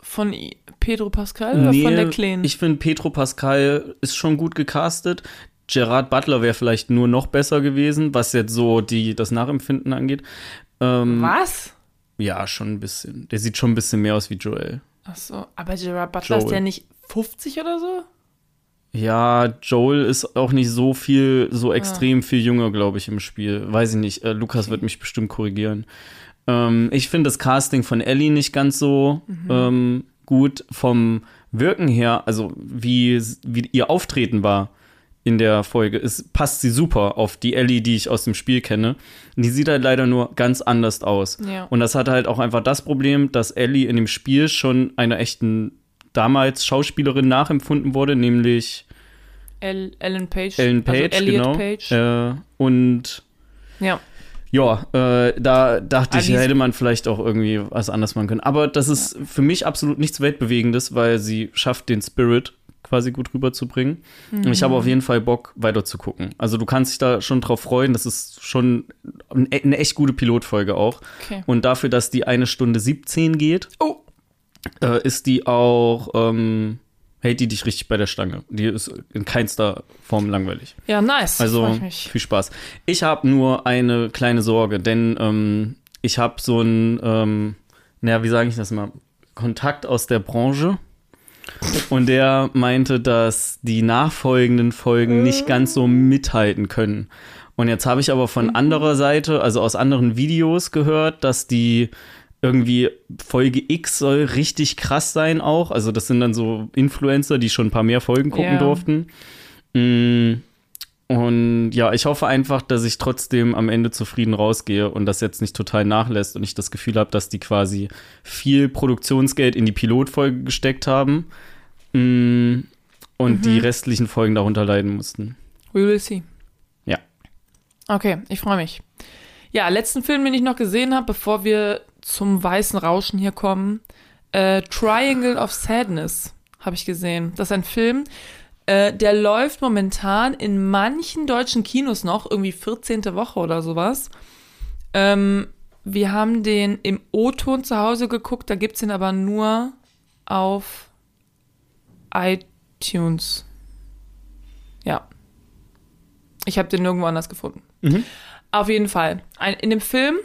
von, Pedro Pascal oder von der Kleinen? Ich finde, Petro Pascal ist schon gut gecastet. Gerard Butler wäre vielleicht nur noch besser gewesen, was jetzt so die, das Nachempfinden angeht. Ähm, Was? ja, schon ein bisschen. Der sieht schon ein bisschen mehr aus wie Joel. Ach so. Aber Gerard Butler ist Joel. der nicht 50 oder so? Ja, Joel ist auch nicht so viel, so extrem viel jünger, glaube ich, im Spiel. Weiß ich nicht. Äh, Lukas wird mich bestimmt korrigieren. Ähm, ich finde das Casting von Ellie nicht ganz so ähm, gut. Vom Wirken her, also wie, wie ihr Auftreten war in der Folge, ist, passt sie super auf die Ellie, die ich aus dem Spiel kenne. Die sieht halt leider nur ganz anders aus. Ja. Und das hat halt auch einfach das Problem, dass Ellie in dem Spiel schon einer echten damals Schauspielerin nachempfunden wurde, nämlich El Ellen Page. Ellen Page, also Elliot genau. Page. Äh, und Ja. ja, äh, da dachte Ah, ich, hätte man vielleicht auch irgendwie was anderes machen können. Aber das ist für mich absolut nichts Weltbewegendes, weil sie schafft, den Spirit quasi gut rüberzubringen. Und ich Mhm. habe auf jeden Fall Bock, weiter zu gucken. Also du kannst dich da schon drauf freuen. Das ist schon ein- eine echt gute Pilotfolge auch. Okay. Und dafür, dass die eine Stunde 17 geht, Oh. Äh, ist die auch, ähm, hält die dich richtig bei der Stange. Die ist in keinster Form langweilig. Ja, nice. Also viel Spaß. Ich habe nur eine kleine Sorge, denn ähm, ich habe so einen, ähm, naja, wie sage ich das mal, Kontakt aus der Branche. Und der meinte, dass die nachfolgenden Folgen nicht ganz so mithalten können. Und jetzt habe ich aber von anderer Seite, also aus anderen Videos gehört, dass die irgendwie Folge X soll richtig krass sein auch. Also das sind dann so Influencer, die schon ein paar mehr Folgen gucken Ja. durften. Mm, Und ja, ich hoffe einfach, dass ich trotzdem am Ende zufrieden rausgehe und das jetzt nicht total nachlässt und ich das Gefühl habe, dass die quasi viel Produktionsgeld in die Pilotfolge gesteckt haben mm, und die restlichen Folgen darunter leiden mussten. We will see. Ja. Okay, ich freue mich. Ja, letzten Film, den ich noch gesehen habe, bevor wir zum weißen Rauschen hier kommen, äh, Triangle of Sadness habe ich gesehen. Das ist ein Film, äh, der läuft momentan in manchen deutschen Kinos noch, irgendwie 14. Woche oder sowas. Ähm, wir haben den im O-Ton zu Hause geguckt, da gibt's den aber nur auf iTunes. Ja. Ich habe den nirgendwo anders gefunden. Mhm. Auf jeden Fall. Ein, in dem Film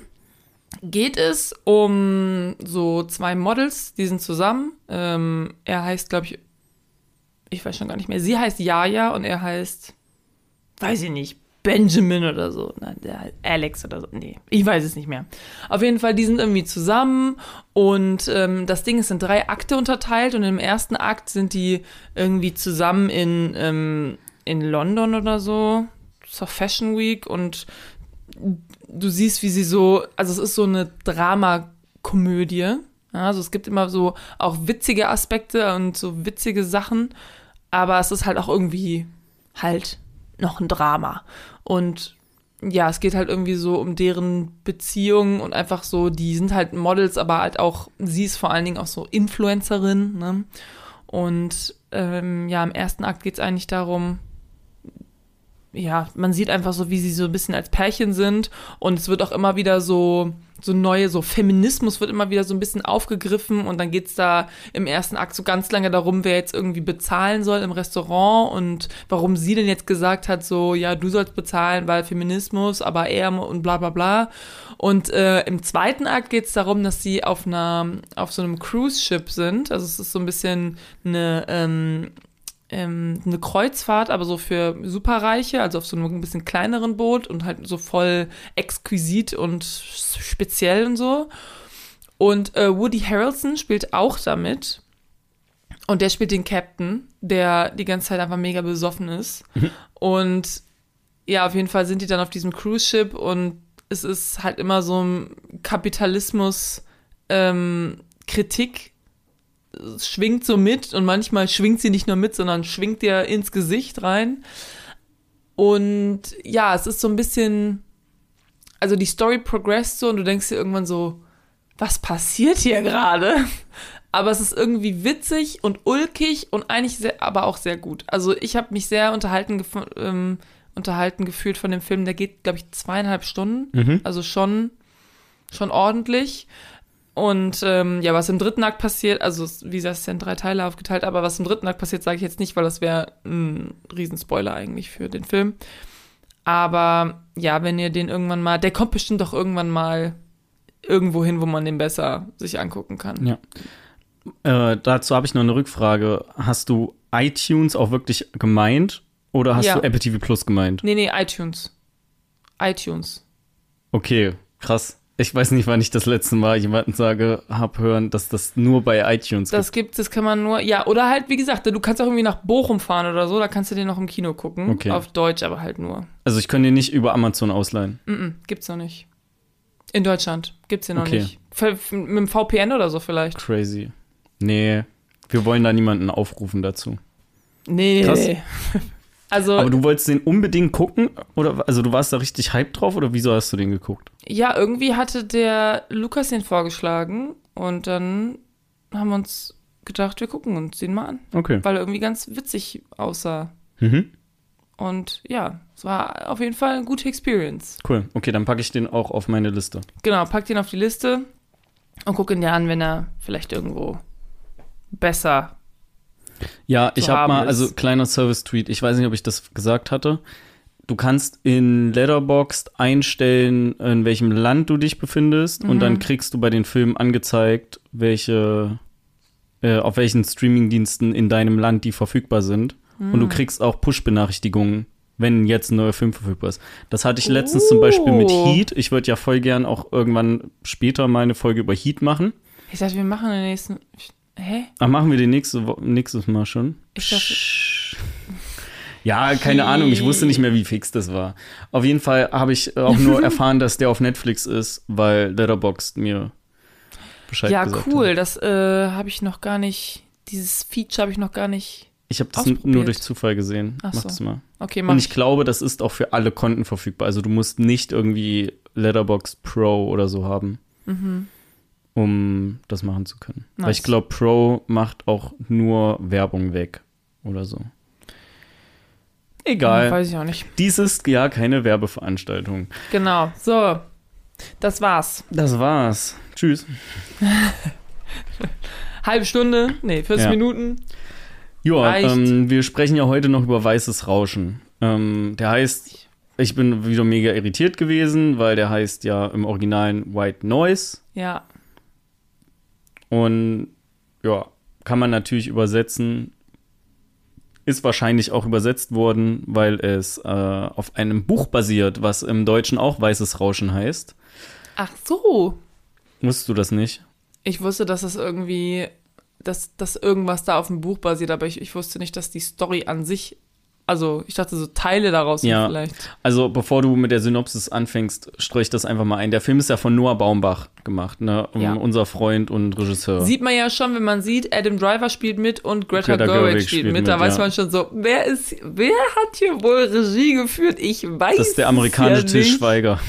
geht es um so zwei Models, die sind zusammen. Ähm, er heißt, glaube ich, ich weiß schon gar nicht mehr. Sie heißt Jaja und er heißt, weiß ich nicht, Benjamin oder so. Nein, der Alex oder so. Nee, ich weiß es nicht mehr. Auf jeden Fall, die sind irgendwie zusammen und ähm, das Ding ist in drei Akte unterteilt und im ersten Akt sind die irgendwie zusammen in, ähm, in London oder so zur Fashion Week und du siehst, wie sie so, also es ist so eine Dramakomödie. Ja, also es gibt immer so auch witzige Aspekte und so witzige Sachen, aber es ist halt auch irgendwie halt noch ein Drama. Und ja, es geht halt irgendwie so um deren Beziehung und einfach so, die sind halt Models, aber halt auch, sie ist vor allen Dingen auch so Influencerin, ne? Und ähm, ja, im ersten Akt geht es eigentlich darum, ja, man sieht einfach so, wie sie so ein bisschen als Pärchen sind und es wird auch immer wieder so, so neue, so Feminismus wird immer wieder so ein bisschen aufgegriffen und dann geht's da im ersten Akt so ganz lange darum, wer jetzt irgendwie bezahlen soll im Restaurant und warum sie denn jetzt gesagt hat, so, ja, du sollst bezahlen, weil Feminismus, aber er und bla bla bla. Und äh, im zweiten Akt geht's darum, dass sie auf einer, auf so einem Cruise-Ship sind. Also es ist so ein bisschen eine, ähm, ähm, eine Kreuzfahrt, aber so für Superreiche, also auf so einem ein bisschen kleineren Boot und halt so voll exquisit und speziell und so. Und äh, Woody Harrelson spielt auch damit. Und der spielt den Captain, der die ganze Zeit einfach mega besoffen ist. Und ja, auf jeden Fall sind die dann auf diesem Cruise-Ship und es ist halt immer so ein Kapitalismus ähm, Kritik schwingt so mit und manchmal schwingt sie nicht nur mit, sondern schwingt dir ins Gesicht rein. Und ja, es ist so ein bisschen, also die Story progresst so und du denkst dir irgendwann so, was passiert hier gerade? <laughs> Aber es ist irgendwie witzig und ulkig und eigentlich sehr, aber auch sehr gut. Also ich habe mich sehr unterhalten, ähm, unterhalten gefühlt von dem Film. Der geht, glaube ich, zweieinhalb Stunden. Mhm. Also schon, schon ordentlich. Und ähm, ja, was im dritten Akt passiert, also wie gesagt, es ist ja in drei Teile aufgeteilt, aber was im dritten Akt passiert, sage ich jetzt nicht, weil das wäre ein Riesenspoiler eigentlich für den Film. Aber ja, wenn ihr den irgendwann mal, der kommt bestimmt doch irgendwann mal irgendwo hin, wo man den besser sich angucken kann. Ja. Äh, dazu habe ich noch eine Rückfrage. Hast du iTunes auch wirklich gemeint oder hast Ja. du Apple TV Plus gemeint? Nee, nee, iTunes. iTunes. Okay, krass. Ich weiß nicht, wann ich das letzte Mal jemanden sage, hab hören, dass das nur bei iTunes Das gibt, das kann man nur, ja, oder halt, wie gesagt, du kannst auch irgendwie nach Bochum fahren oder so, da kannst du den noch im Kino gucken. Okay. Auf Deutsch aber halt nur. gibt. Also ich kann den nicht über Amazon ausleihen. Mm -mm, gibt's noch nicht. In Deutschland gibt's den noch Okay. nicht. Mit dem VPN oder so vielleicht. Crazy. Nee, wir wollen da niemanden aufrufen dazu. Nee, Krass. Also, Aber du wolltest den unbedingt gucken? Oder also du warst da richtig hyped drauf oder wieso hast du den geguckt? ja, irgendwie hatte der Lukas den vorgeschlagen und dann haben wir uns gedacht, wir gucken uns den mal an, Okay. weil er irgendwie ganz witzig aussah. Mhm. Und ja, es war auf jeden Fall eine gute Experience. Cool. Okay, dann packe ich den auch auf meine Liste. Genau, pack den auf die Liste und guck ihn dir an, wenn er vielleicht irgendwo besser. Ja, ich habe mal, ist. also kleiner Service-Tweet, ich weiß nicht, ob ich das gesagt hatte. Du kannst in Letterboxd einstellen, in welchem Land du dich befindest und Mhm. dann kriegst du bei den Filmen angezeigt, welche, äh, auf welchen Streamingdiensten in deinem Land die verfügbar sind. Und Mhm. du kriegst auch Push-Benachrichtigungen, wenn jetzt ein neuer Film verfügbar ist. Das hatte ich letztens zum Beispiel mit Oh. Heat. Ich würde ja voll gern auch irgendwann später mal eine Folge über Heat machen. Ich dachte, wir machen den nächsten. Hä? Ach, machen wir den nächste, Wo- nächstes Mal schon? Ich dachte-. Ja, keine Ahnung, ich wusste nicht mehr, wie fix das war. Auf jeden Fall habe ich auch nur <laughs> erfahren, dass der auf Netflix ist, weil Letterboxd mir Bescheid Ja, gesagt cool. hat. Das äh, habe ich noch gar nicht. Dieses Feature habe ich noch gar nicht. Ich habe das nur durch Zufall gesehen. Ach Mach so. das mal. Okay, mach Und ich ich. glaube, das ist auch für alle Konten verfügbar. Also du musst nicht irgendwie Letterboxd Pro oder so haben, Mhm. Um das machen zu können. Weil Nice. ich glaube, Pro macht auch nur Werbung weg oder so. Egal. Weiß ich auch nicht. Dies ist ja keine Werbeveranstaltung. Genau. So. Das war's. Das war's. Tschüss. <laughs> Halbe Stunde. Nee, 40 Ja. Minuten. Ja, ähm, wir sprechen ja heute noch über weißes Rauschen. Ähm, der heißt, ich bin wieder mega irritiert gewesen, weil der heißt ja im Originalen White Noise. Ja. Und ja, kann man natürlich übersetzen. Ist wahrscheinlich auch übersetzt worden, weil es äh, auf einem Buch basiert, was im Deutschen auch weißes Rauschen heißt. Ach so. Wusstest du das nicht? Ich wusste, dass es irgendwie, dass, dass irgendwas da auf dem Buch basiert, aber ich, ich wusste nicht, dass die Story an sich, also ich dachte so Teile daraus Ja. vielleicht. Also, bevor du mit der Synopsis anfängst, streue ich das einfach mal ein. Der Film ist ja von Noah Baumbach gemacht, ne? Ja. Unser Freund und Regisseur. Sieht man ja schon, wenn man sieht, Adam Driver spielt mit und Greta, Greta Gerwig, Gerwig spielt spielt mit. Da mit, weiß ja. man schon so, wer ist, wer hat hier wohl Regie geführt? Ich weiß das ist der amerikanische ja Til nicht. Schweiger.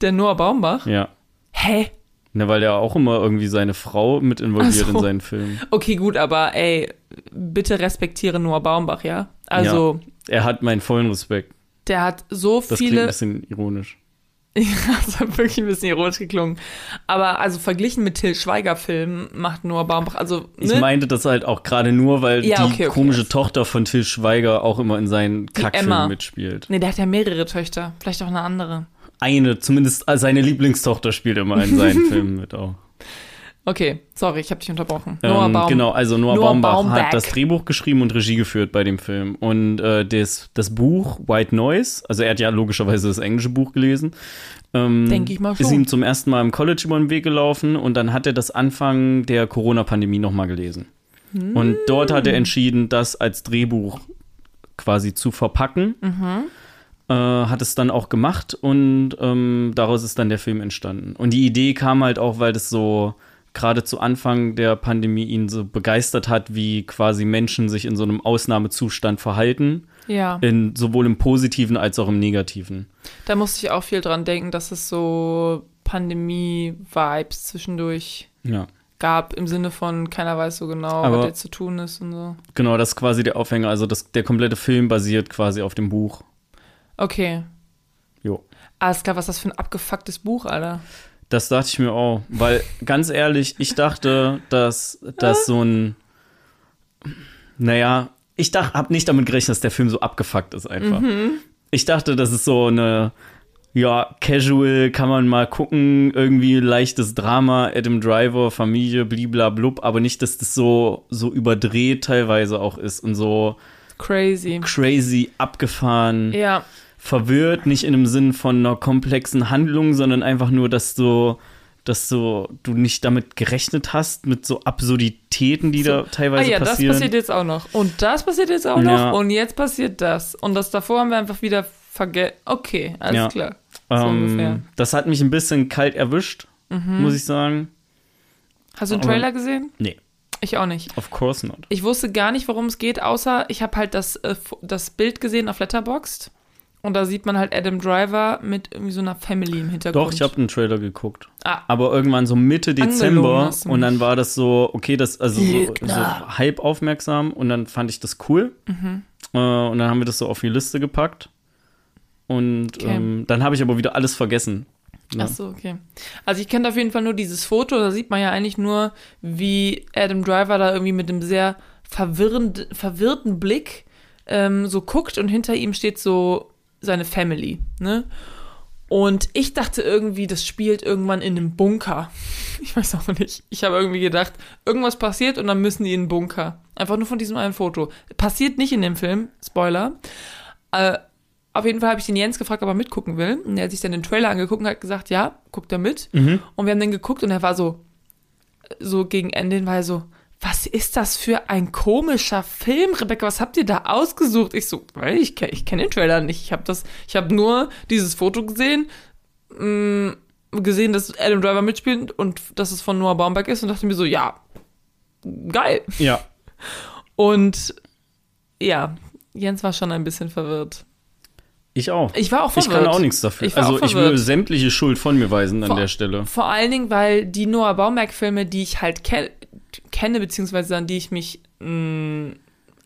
Der Noah Baumbach? Ja. Hä? Ne, weil der auch immer irgendwie seine Frau mit involviert so. in seinen Filmen. Okay, gut, aber ey, bitte respektiere Noah Baumbach, ja? Also, er hat meinen vollen Respekt. Der hat so Das klingt ein viele. bisschen ironisch. <laughs> Ja, das hat wirklich ein bisschen ironisch geklungen. Aber also verglichen mit Till Schweiger-Filmen macht Noah Baumbach, also. Ich ne? meinte das halt auch gerade nur, weil Ja, die okay, okay. komische Tochter von Till Schweiger auch immer in seinen. Kackfilmen mitspielt. Nee, der hat ja mehrere Töchter. Vielleicht auch eine andere. Eine, zumindest seine Lieblingstochter spielt immer in seinen <laughs> Filmen mit auch. Okay, sorry, ich habe dich unterbrochen. Ähm, Noah Baum. Genau, also Noah, Noah Baumbach Baumbach. hat das Drehbuch geschrieben und Regie geführt bei dem Film. Und äh, das, das Buch White Noise, also er hat ja logischerweise das englische Buch gelesen, ähm, Denke ich mal ist schon. ihm zum ersten Mal im College über den Weg gelaufen und dann hat er das Anfang der Corona-Pandemie nochmal gelesen. Und dort hat er entschieden, das als Drehbuch quasi zu verpacken. Äh, hat es dann auch gemacht und ähm, daraus ist dann der Film entstanden. Und die Idee kam halt auch, weil das so gerade zu Anfang der Pandemie ihn so begeistert hat, wie quasi Menschen sich in so einem Ausnahmezustand verhalten, Ja, in, sowohl im Positiven als auch im Negativen. da musste ich auch viel dran denken, dass es so Pandemie-Vibes zwischendurch Ja. gab, im Sinne von keiner weiß so genau, Aber- was jetzt zu tun ist und so. Genau, das ist quasi der Aufhänger. Also das, der komplette Film basiert quasi auf dem Buch. Okay. Jo. Alles klar, was ist das für ein abgefucktes Buch, Alter? Das dachte ich mir auch. Weil, ganz ehrlich, ich dachte, dass das so ein. Naja, ich dachte, hab nicht damit gerechnet, dass der Film so abgefuckt ist einfach. Ich dachte, das ist so eine. Ja, casual, kann man mal gucken, irgendwie leichtes Drama, Adam Driver, Familie, bliblablub, aber nicht, dass das so, so überdreht teilweise auch ist und so Crazy. crazy abgefahren Ja, verwirrt, nicht in einem Sinn von einer komplexen Handlung, sondern einfach nur, dass du, dass du, du nicht damit gerechnet hast, mit so Absurditäten, die da ah teilweise ja, das passieren. passiert jetzt auch noch. Und das passiert jetzt auch Ja. noch. Und jetzt passiert das. Und das davor haben wir einfach wieder vergessen. Okay, alles Ja. klar. So. Mhm. ähm, das hat mich ein bisschen kalt erwischt, muss ich sagen. Hast du einen aber- Trailer gesehen? Nee, Ich auch nicht. of course not. Ich wusste gar nicht, worum es geht, außer ich habe halt das, äh, das Bild gesehen auf Letterboxd. Und da sieht man halt Adam Driver mit irgendwie so einer Family im Hintergrund. Doch, ich habe einen Trailer geguckt. Ah. Aber irgendwann so Mitte Dezember und dann war das so, okay, das, also so, so halb aufmerksam und dann fand ich das cool. Mhm. Äh, und dann haben wir das so auf die Liste gepackt. Und Okay. ähm, dann habe ich aber wieder alles vergessen. Ne? Ach so, okay. Also ich kenne auf jeden Fall nur dieses Foto, da sieht man ja eigentlich nur, wie Adam Driver da irgendwie mit einem sehr verwirrend, verwirrten Blick ähm, so guckt und hinter ihm steht so seine Family, ne? Und ich dachte irgendwie, das spielt irgendwann in einem Bunker. <laughs> Ich weiß auch nicht. Ich habe irgendwie gedacht, irgendwas passiert und dann müssen die in den Bunker. Einfach nur von diesem einen Foto. Passiert nicht in dem Film, Spoiler. Äh, auf jeden Fall habe ich den Jens gefragt, ob er mitgucken will. Und er hat sich dann den Trailer angeguckt und hat gesagt, ja, guckt er mit. Mhm. Und wir haben den geguckt und er war so, so gegen Ende hin war er so, was ist das für ein komischer Film, Rebecca? Was habt ihr da ausgesucht? Ich so, weil ich, ich kenne den Trailer nicht. Ich habe das, ich habe nur dieses Foto gesehen, mh, gesehen, dass Adam Driver mitspielt und dass es von Noah Baumbach ist und dachte mir so, ja, geil. Ja. <laughs> Und ja, Jens war schon ein bisschen verwirrt. Ich auch. Ich war auch Ich verwirrt. kann auch nichts dafür. Ich also ich will verwirrt. sämtliche Schuld von mir weisen an Vor- der Stelle. Vor allen Dingen, weil die Noah Baumbach-Filme, die ich halt ke kenne, beziehungsweise an die ich mich mh,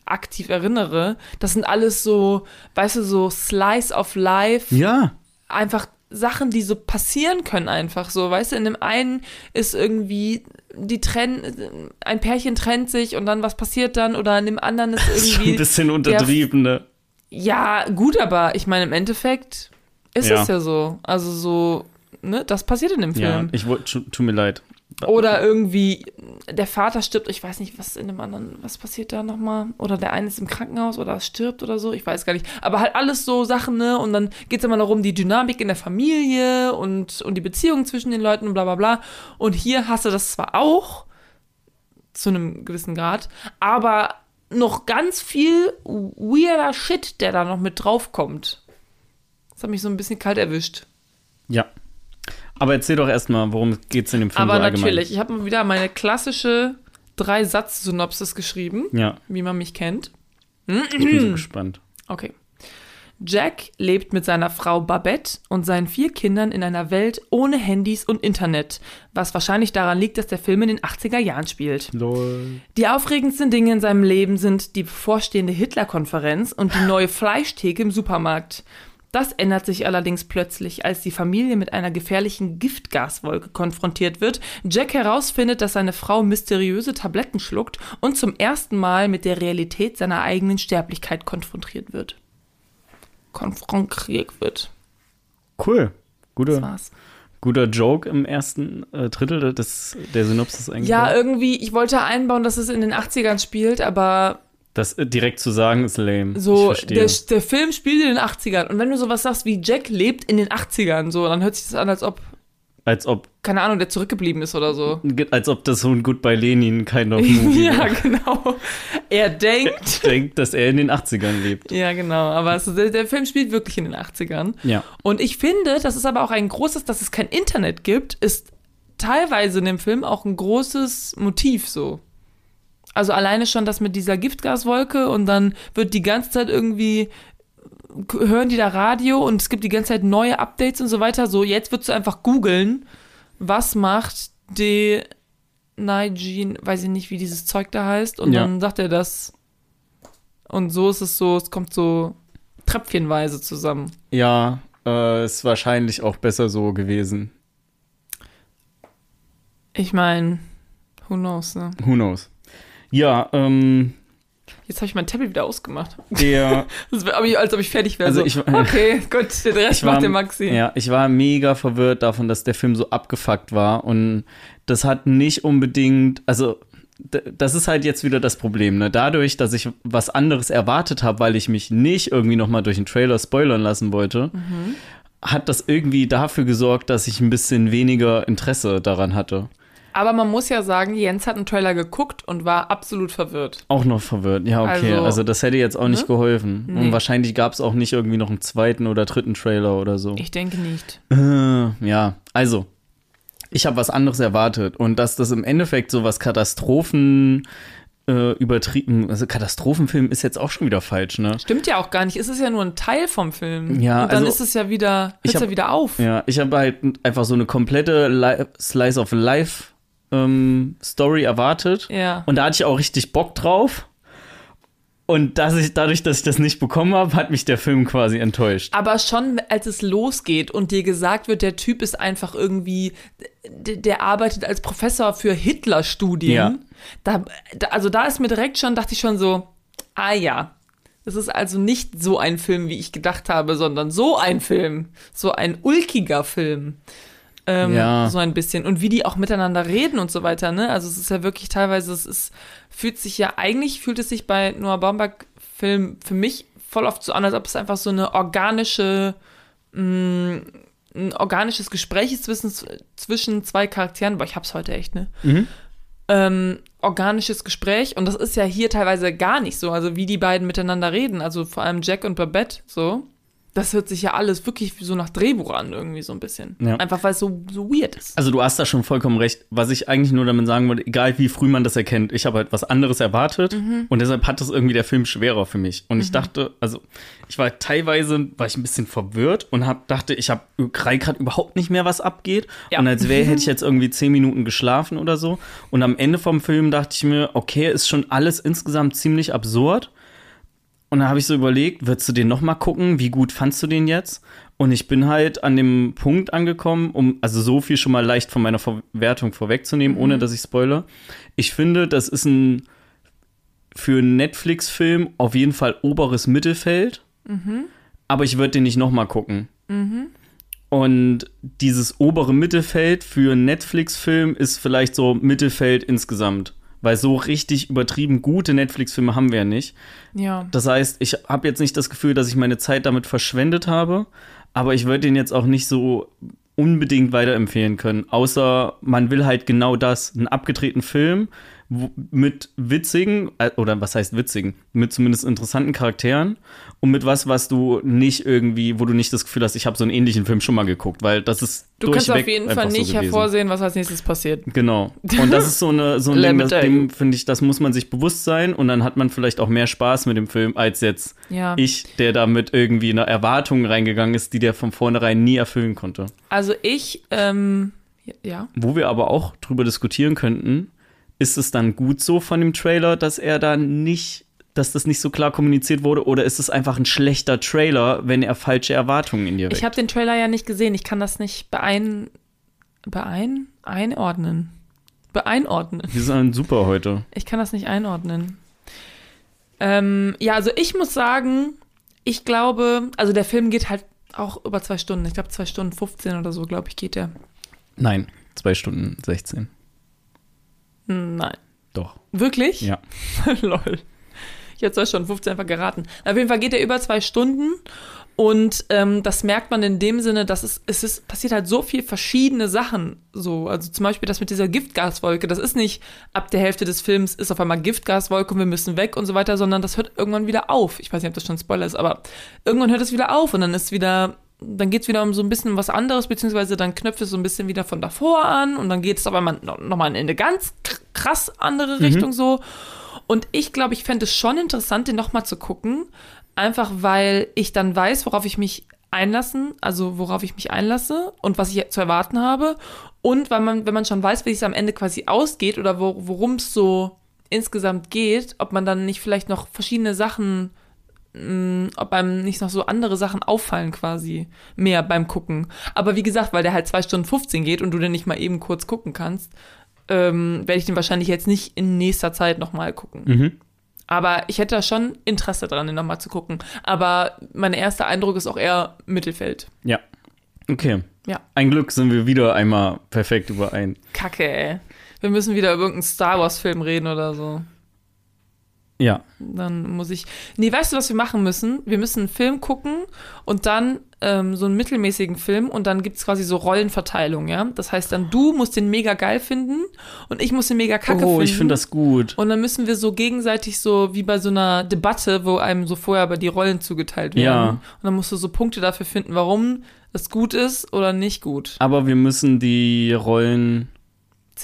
aktiv erinnere, das sind alles so, weißt du, so Slice of Life, Ja. einfach Sachen, die so passieren können, einfach so. Weißt du, in dem einen ist irgendwie, die trennen, ein Pärchen trennt sich und dann was passiert dann, oder in dem anderen ist <laughs> ist schon irgendwie. ein bisschen untertrieben, ne? Ja, gut, aber ich meine, im Endeffekt ist Ja. es ja so. Also so, ne, das passiert in dem Ja, Film. ich wollte, tut mir leid. Oder irgendwie der Vater stirbt, ich weiß nicht, was in dem anderen, was passiert da nochmal? Oder der eine ist im Krankenhaus oder stirbt oder so, ich weiß gar nicht. Aber halt alles so Sachen, ne? Und dann geht es immer darum, die Dynamik in der Familie und, und die Beziehung zwischen den Leuten und bla bla bla. Und hier hast du das zwar auch, zu einem gewissen Grad, aber noch ganz viel weirder Shit, der da noch mit draufkommt. Das hat mich so ein bisschen kalt erwischt. Ja. Aber erzähl doch erstmal, worum geht's in dem Film Aber so natürlich, ich habe mal wieder meine klassische Drei-Satz-Synopsis geschrieben, Ja, wie man mich kennt. ich bin so gespannt. Okay. Jack lebt mit seiner Frau Babette und seinen vier Kindern in einer Welt ohne Handys und Internet, was wahrscheinlich daran liegt, dass der Film in den 80er Jahren spielt. Lol. Die aufregendsten Dinge in seinem Leben sind die bevorstehende Hitler-Konferenz und die neue Fleischtheke im Supermarkt. Das ändert sich allerdings plötzlich, als die Familie mit einer gefährlichen Giftgaswolke konfrontiert wird, Jack herausfindet, dass seine Frau mysteriöse Tabletten schluckt und zum ersten Mal mit der Realität seiner eigenen Sterblichkeit konfrontiert wird. Konfrontiert wird. Cool. Das Guter, war's. guter Joke im ersten äh, Drittel des, der Synopsis eigentlich. Ja, war. irgendwie, ich wollte einbauen, dass es in den 80ern spielt, aber Das äh, direkt zu sagen ist lame. So, ich der, verstehe. der Film spielt in den 80ern. Und wenn du sowas sagst wie Jack lebt in den 80ern, so, dann hört sich das an, als ob, Als ob, keine Ahnung, der zurückgeblieben ist oder so. als ob das so ein Goodbye Lenin kind of <laughs> movie ja, war. genau. Er denkt. denkt, dass er in den 80ern lebt. Ja, genau. Aber es, der, der Film spielt wirklich in den 80ern. Ja. Und ich finde, das ist aber auch ein großes, dass es kein Internet gibt, ist teilweise in dem Film auch ein großes Motiv so. Also alleine schon das mit dieser Giftgaswolke und dann wird die ganze Zeit irgendwie hören die da Radio und es gibt die ganze Zeit neue Updates und so weiter. So, jetzt würdest du einfach googeln, was macht die Nigene, weiß ich nicht, wie dieses Zeug da heißt, und Ja. dann sagt er das. Und so ist es so, es kommt so tröpfchenweise zusammen. Ja, äh, ist wahrscheinlich auch besser so gewesen. Ich meine, who knows, ne? Who knows? Ja, ähm, Jetzt habe ich mein Tablet wieder ausgemacht. der, <laughs> Das ich- als ob ich fertig wäre. Also so, ich- okay, <laughs> gut, den Rest war- macht der Maxi. ja, ich war mega verwirrt davon, dass der Film so abgefuckt war und das hat nicht unbedingt, also das ist halt jetzt wieder das Problem, ne? Dadurch, dass ich was anderes erwartet habe, weil ich mich nicht irgendwie noch mal durch den Trailer spoilern lassen wollte, Mhm. hat das irgendwie dafür gesorgt, dass ich ein bisschen weniger Interesse daran hatte. Aber man muss ja sagen, Jens hat einen Trailer geguckt und war absolut verwirrt. Auch noch verwirrt. Ja, okay. Also, Also, das hätte jetzt auch nicht ne? geholfen. Nee. Und wahrscheinlich gab es auch nicht irgendwie noch einen zweiten oder dritten Trailer oder so. Ich denke nicht. Äh, ja, also, ich habe was anderes erwartet. Und dass das im Endeffekt so was Katastrophen äh, übertrieben, also Katastrophenfilm ist jetzt auch schon wieder falsch, ne? Stimmt ja auch gar nicht. Es ist ja nur ein Teil vom Film. Ja, und dann also- ist es ja wieder, hört hab- ja wieder auf. Ja, ich habe halt einfach so eine komplette Li Slice of Life ähm, Story erwartet. Ja. Und da hatte ich auch richtig Bock drauf. Und dass ich, dadurch, dass ich das nicht bekommen habe, hat mich der Film quasi enttäuscht. Aber schon, als es losgeht und dir gesagt wird, der Typ ist einfach irgendwie, der, arbeitet als Professor für Hitler-Studien. Ja. Da, da, also da ist mir direkt schon, dachte ich schon so, ah ja. Das ist also nicht so ein Film, wie ich gedacht habe, sondern so ein Film. So ein ulkiger Film. Ähm, Ja. So ein bisschen. Und wie die auch miteinander reden und so weiter, ne? Also es ist ja wirklich teilweise, es ist, fühlt sich ja, eigentlich fühlt es sich bei Noah Baumbach-Filmen für mich voll oft so an, als ob es einfach so eine organische, mh, ein organisches Gespräch ist zwischen, zwischen zwei Charakteren. Boah, ich hab's heute echt, ne? Mhm. ähm, organisches Gespräch und das ist ja hier teilweise gar nicht so, also wie die beiden miteinander reden, also vor allem Jack und Babette so. Das hört sich ja alles wirklich so nach Drehbuch an, irgendwie so ein bisschen. Ja. Einfach weil es so, so weird ist. Also du hast da schon vollkommen recht. Was ich eigentlich nur damit sagen wollte, egal wie früh man das erkennt, ich habe halt was anderes erwartet und deshalb hat das irgendwie der Film schwerer für mich. Und ich dachte, also ich war teilweise, war ich ein bisschen verwirrt und hab, dachte, ich habe gerade überhaupt nicht mehr, was abgeht. Ja. Und als wäre, hätte ich <laughs> jetzt irgendwie zehn Minuten geschlafen oder so. Und am Ende vom Film dachte ich mir, okay, ist schon alles insgesamt ziemlich absurd. Und dann habe ich so überlegt, würdest du den noch mal gucken? Wie gut fandst du den jetzt? Und ich bin halt an dem Punkt angekommen, um also so viel schon mal leicht von meiner Verwertung vorwegzunehmen, ohne dass ich spoilere. Ich finde, das ist ein für einen Netflix-Film auf jeden Fall oberes Mittelfeld. Aber ich würde den nicht noch mal gucken. Und dieses obere Mittelfeld für einen Netflix-Film ist vielleicht so Mittelfeld insgesamt. Weil so richtig übertrieben gute Netflix-Filme haben wir ja nicht. Ja. Das heißt, ich habe jetzt nicht das Gefühl, dass ich meine Zeit damit verschwendet habe, aber ich würde den jetzt auch nicht so unbedingt weiterempfehlen können. Außer man will halt genau das, einen abgedrehten Film mit witzigen, äh, oder was heißt witzigen, mit zumindest interessanten Charakteren und mit was, was du nicht irgendwie, wo du nicht das Gefühl hast, ich habe so einen ähnlichen Film schon mal geguckt, weil das ist Du kannst auf jeden Fall so nicht gewesen. hervorsehen, was als nächstes passiert. Genau. Und das ist so, eine, so ein <laughs> Ding, das dem, finde ich, das muss man sich bewusst sein und dann hat man vielleicht auch mehr Spaß mit dem Film als jetzt Ja. ich, der da mit irgendwie einer Erwartung reingegangen ist, die der von vornherein nie erfüllen konnte. Also ich, ähm, ja. Wo wir aber auch drüber diskutieren könnten, ist es dann gut so von dem Trailer, dass er da nicht, dass das nicht so klar kommuniziert wurde, oder ist es einfach ein schlechter Trailer, wenn er falsche Erwartungen in dir weckt? Ich habe den Trailer ja nicht gesehen. Ich kann das nicht beein, beein, einordnen. Beeinordnen. Wir sind super heute. Ich kann das nicht einordnen. Ähm, ja, also ich muss sagen, ich glaube, also der Film geht halt auch über zwei Stunden. Ich glaube, zwei Stunden 15 oder so, glaube ich, geht der. Nein, zwei Stunden 16. Nein. Doch. Wirklich? Ja. <laughs> Lol. Ich hätte zwei Stunden 15 einfach geraten. Auf jeden Fall geht er über zwei Stunden und ähm, das merkt man in dem Sinne, dass es, es ist, passiert halt so viel verschiedene Sachen. So, also zum Beispiel das mit dieser Giftgaswolke, das ist nicht ab der Hälfte des Films ist auf einmal Giftgaswolke und wir müssen weg und so weiter, sondern das hört irgendwann wieder auf. Ich weiß nicht, ob das schon ein Spoiler ist, aber irgendwann hört es wieder auf und dann ist wieder, dann geht es wieder um so ein bisschen was anderes, beziehungsweise dann knöpft es so ein bisschen wieder von davor an und dann geht es auf einmal noch, noch mal in eine ganz kr- krass andere Richtung so. Und ich glaube, ich fände es schon interessant, den nochmal zu gucken. Einfach weil ich dann weiß, worauf ich mich einlassen, also worauf ich mich einlasse und was ich zu erwarten habe. Und weil man, wenn man schon weiß, wie es am Ende quasi ausgeht oder wo, worum es so insgesamt geht, ob man dann nicht vielleicht noch verschiedene Sachen, mh, ob einem nicht noch so andere Sachen auffallen quasi mehr beim Gucken. Aber wie gesagt, weil der halt zwei Stunden 15 geht und du den nicht mal eben kurz gucken kannst, ähm, werde ich den wahrscheinlich jetzt nicht in nächster Zeit nochmal gucken. Mhm. Aber ich hätte da schon Interesse dran, den nochmal zu gucken. Aber mein erster Eindruck ist auch eher Mittelfeld. Ja. Okay. Ja. Ein Glück sind wir wieder einmal perfekt überein. Kacke, ey. Wir müssen wieder über irgendeinen Star Wars-Film reden oder so. Ja. Dann muss ich. Nee, weißt du, was wir machen müssen? Wir müssen einen Film gucken und dann ähm, so einen mittelmäßigen Film und dann gibt's quasi so Rollenverteilung, ja? Das heißt dann, du musst den mega geil finden und ich muss den mega kacke oh, finden. ich finde das gut. Und dann müssen wir so gegenseitig so wie bei so einer Debatte, wo einem so vorher aber die Rollen zugeteilt werden. Ja. Und dann musst du so Punkte dafür finden, warum es gut ist oder nicht gut Aber wir müssen die Rollen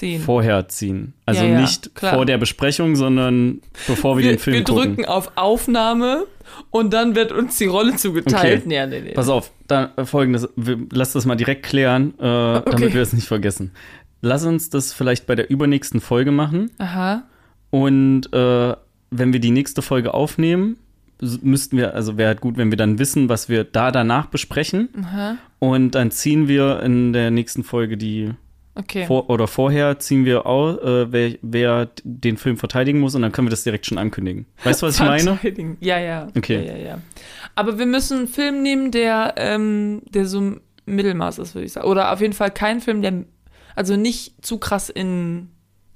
ziehen. vorher ziehen. Also Ja, ja, nicht klar. vor der Besprechung, sondern bevor wir, wir, den Film wir gucken. drücken auf Aufnahme und dann wird uns die Rolle zugeteilt. Okay. Ja, nee, nee. Pass auf, dann äh, folgendes, wir, lass das mal direkt klären, äh, damit wir es nicht vergessen. Lass uns das vielleicht bei der übernächsten Folge machen Aha. und äh, wenn wir die nächste Folge aufnehmen, müssten wir, also wäre halt gut, wenn wir dann wissen, was wir da danach besprechen Aha. und dann ziehen wir in der nächsten Folge die Okay. vor, oder vorher ziehen wir aus, äh, wer, wer den Film verteidigen muss und dann können wir das direkt schon ankündigen. Weißt du, was ich meine? Ja, ja. Okay. Ja, ja, ja. Aber wir müssen einen Film nehmen, der, ähm, der so Mittelmaß ist, würde ich sagen. Oder auf jeden Fall kein Film, der, also nicht zu krass in,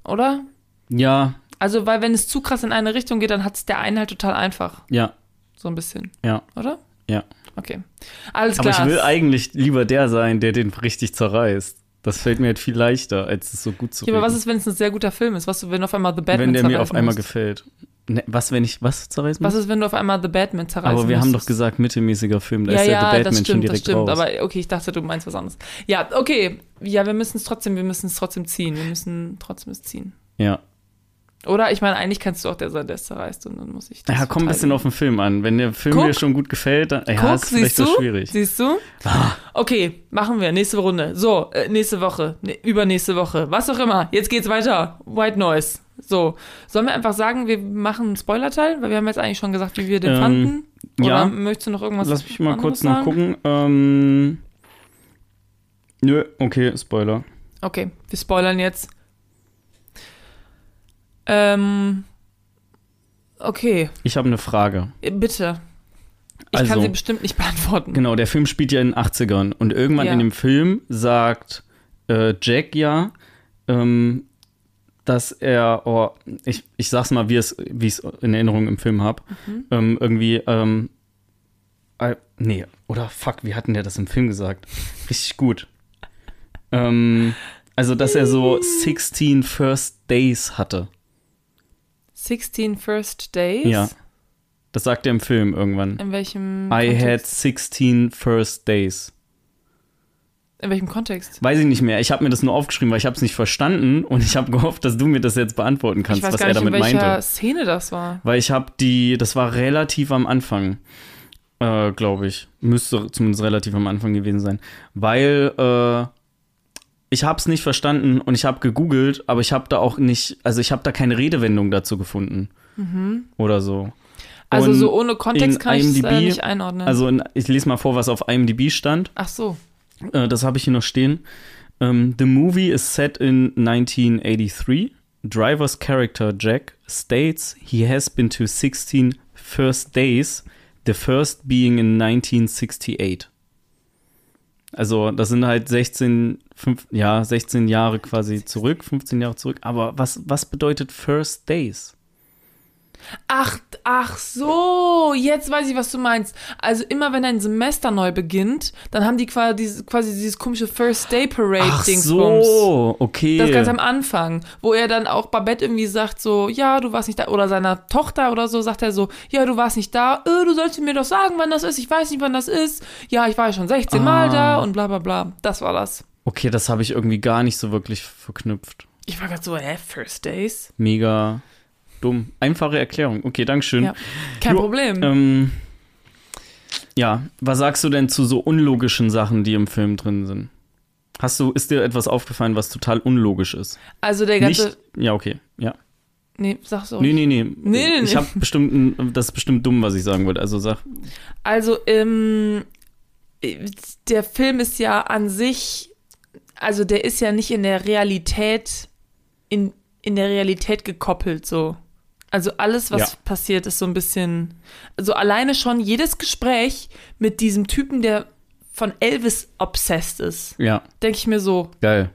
oder? Ja, Also, weil wenn es zu krass in eine Richtung geht, dann hat es der einen halt total einfach. ja, So ein bisschen, ja, oder? ja. Okay. Alles Aber klar. ich will eigentlich lieber der sein, der den richtig zerreißt. Das fällt mir halt viel leichter, als es so gut zu ja, aber was reden. ist, wenn es ein sehr guter Film ist? Was, ist, wenn du auf einmal The Batman wenn der mir auf einmal musst? gefällt? Ne, was, wenn ich was zerreißen Was muss? ist, wenn du auf einmal The Batman zerreißen Aber wir haben doch gesagt, mittelmäßiger Film, da ja, ist ja, The Batman das schon stimmt, das direkt stimmt. raus. Aber okay, ich dachte, du meinst was anderes. Ja, okay. Ja, wir müssen es trotzdem, wir müssen es trotzdem ziehen. Wir müssen trotzdem es ziehen. ja. Oder ich meine, eigentlich kannst du auch der sein, der es zerreißt und dann muss ich das Ja, komm ein bisschen auf den Film an. Wenn der Film Guck. dir schon gut gefällt, dann ja, Guck, ist vielleicht so schwierig. Siehst du? Okay, machen wir. Nächste Runde. So, äh, nächste Woche. Ne, übernächste Woche. Was auch immer. Jetzt geht's weiter. White Noise. So. Sollen wir einfach sagen, wir machen einen Spoiler-Teil? Weil wir haben jetzt eigentlich schon gesagt, wie wir den Ähm, fanden. Oder ja. möchtest du noch irgendwas Lass mich mal kurz noch sagen? gucken. Ähm, nö, okay, Spoiler. Okay, wir spoilern jetzt. Ähm. Okay, Ich habe eine Frage. äh, bitte. Ich Also- kann sie bestimmt nicht beantworten. Genau, der Film spielt ja in den 80ern und irgendwann Ja. in dem Film sagt äh, Jack ja, ähm, dass er, oh, ich, ich sag's mal, wie es, wie ich es in Erinnerung im Film habe, Mhm. ähm, irgendwie, ähm, äh, nee, oder fuck, wie hatten der das im Film gesagt? Richtig gut. ähm, also, dass er so 16 First Days hatte. 16 First Days? Ja. Das sagt er im Film irgendwann. In welchem I had Kontext? 16 first days. In welchem Kontext? Weiß ich nicht mehr. Ich habe mir das nur aufgeschrieben, weil ich habe es nicht verstanden und ich habe gehofft, dass du mir das jetzt beantworten kannst, ich weiß was gar er nicht, in damit welcher meinte. Szene das war. Weil ich habe die, das war relativ am Anfang, äh, glaube ich. Müsste zumindest relativ am Anfang gewesen sein. Weil äh, ich habe es nicht verstanden und ich habe gegoogelt, aber ich habe da auch nicht, also ich habe da keine Redewendung dazu gefunden. Oder so. Also Und so ohne Kontext kann ich es äh, nicht einordnen. Also in, ich lese mal vor, was auf IMDb stand. Ach so. Äh, das habe ich hier noch stehen. Um, the movie is set in 1983. Driver's character Jack states he has been to 16 first days, the first being in 1968. Also, das sind halt 16, fünf, ja, 16 Jahre quasi zurück, 15 Jahre zurück. Aber was, was bedeutet First Days? Ach, ach so, jetzt weiß ich, was du meinst. Also immer wenn ein Semester neu beginnt, dann haben die quasi, dieses- quasi dieses komische First Day Parade Ach Dingsbums. so, okay. Das ganz am Anfang, wo er dann auch Babette irgendwie sagt so, ja, du warst nicht da, oder seiner Tochter oder so, sagt er so, ja, du warst nicht da, äh, du sollst mir doch sagen, wann das ist, ich weiß nicht, wann das ist, ja, ich war ja schon 16 Mal Ah. da und bla bla bla. Das war das. Okay, das habe ich irgendwie gar nicht so wirklich verknüpft. Ich war gerade so, hä, First Days? Mega dumm. Einfache Erklärung. Okay, Dankeschön. Ja, kein Jo, Problem. Ähm, ja, was sagst du denn zu so unlogischen Sachen, die im Film drin sind? Hast du, ist dir etwas aufgefallen, was total unlogisch ist? also der ganze, Nicht, ja, okay, ja. nee, sag so. Nee, nee, nee. Nee, nee, Ich nee. habe bestimmt, das ist bestimmt dumm, was ich sagen würde. Also sag, Also, ähm, der Film ist ja an sich, also der ist ja nicht in der Realität, in, in der Realität gekoppelt, so. Also alles, was Ja. passiert, ist so ein bisschen, also alleine schon jedes Gespräch mit diesem Typen, der von Elvis obsessed ist, ja, denke ich mir so, geil.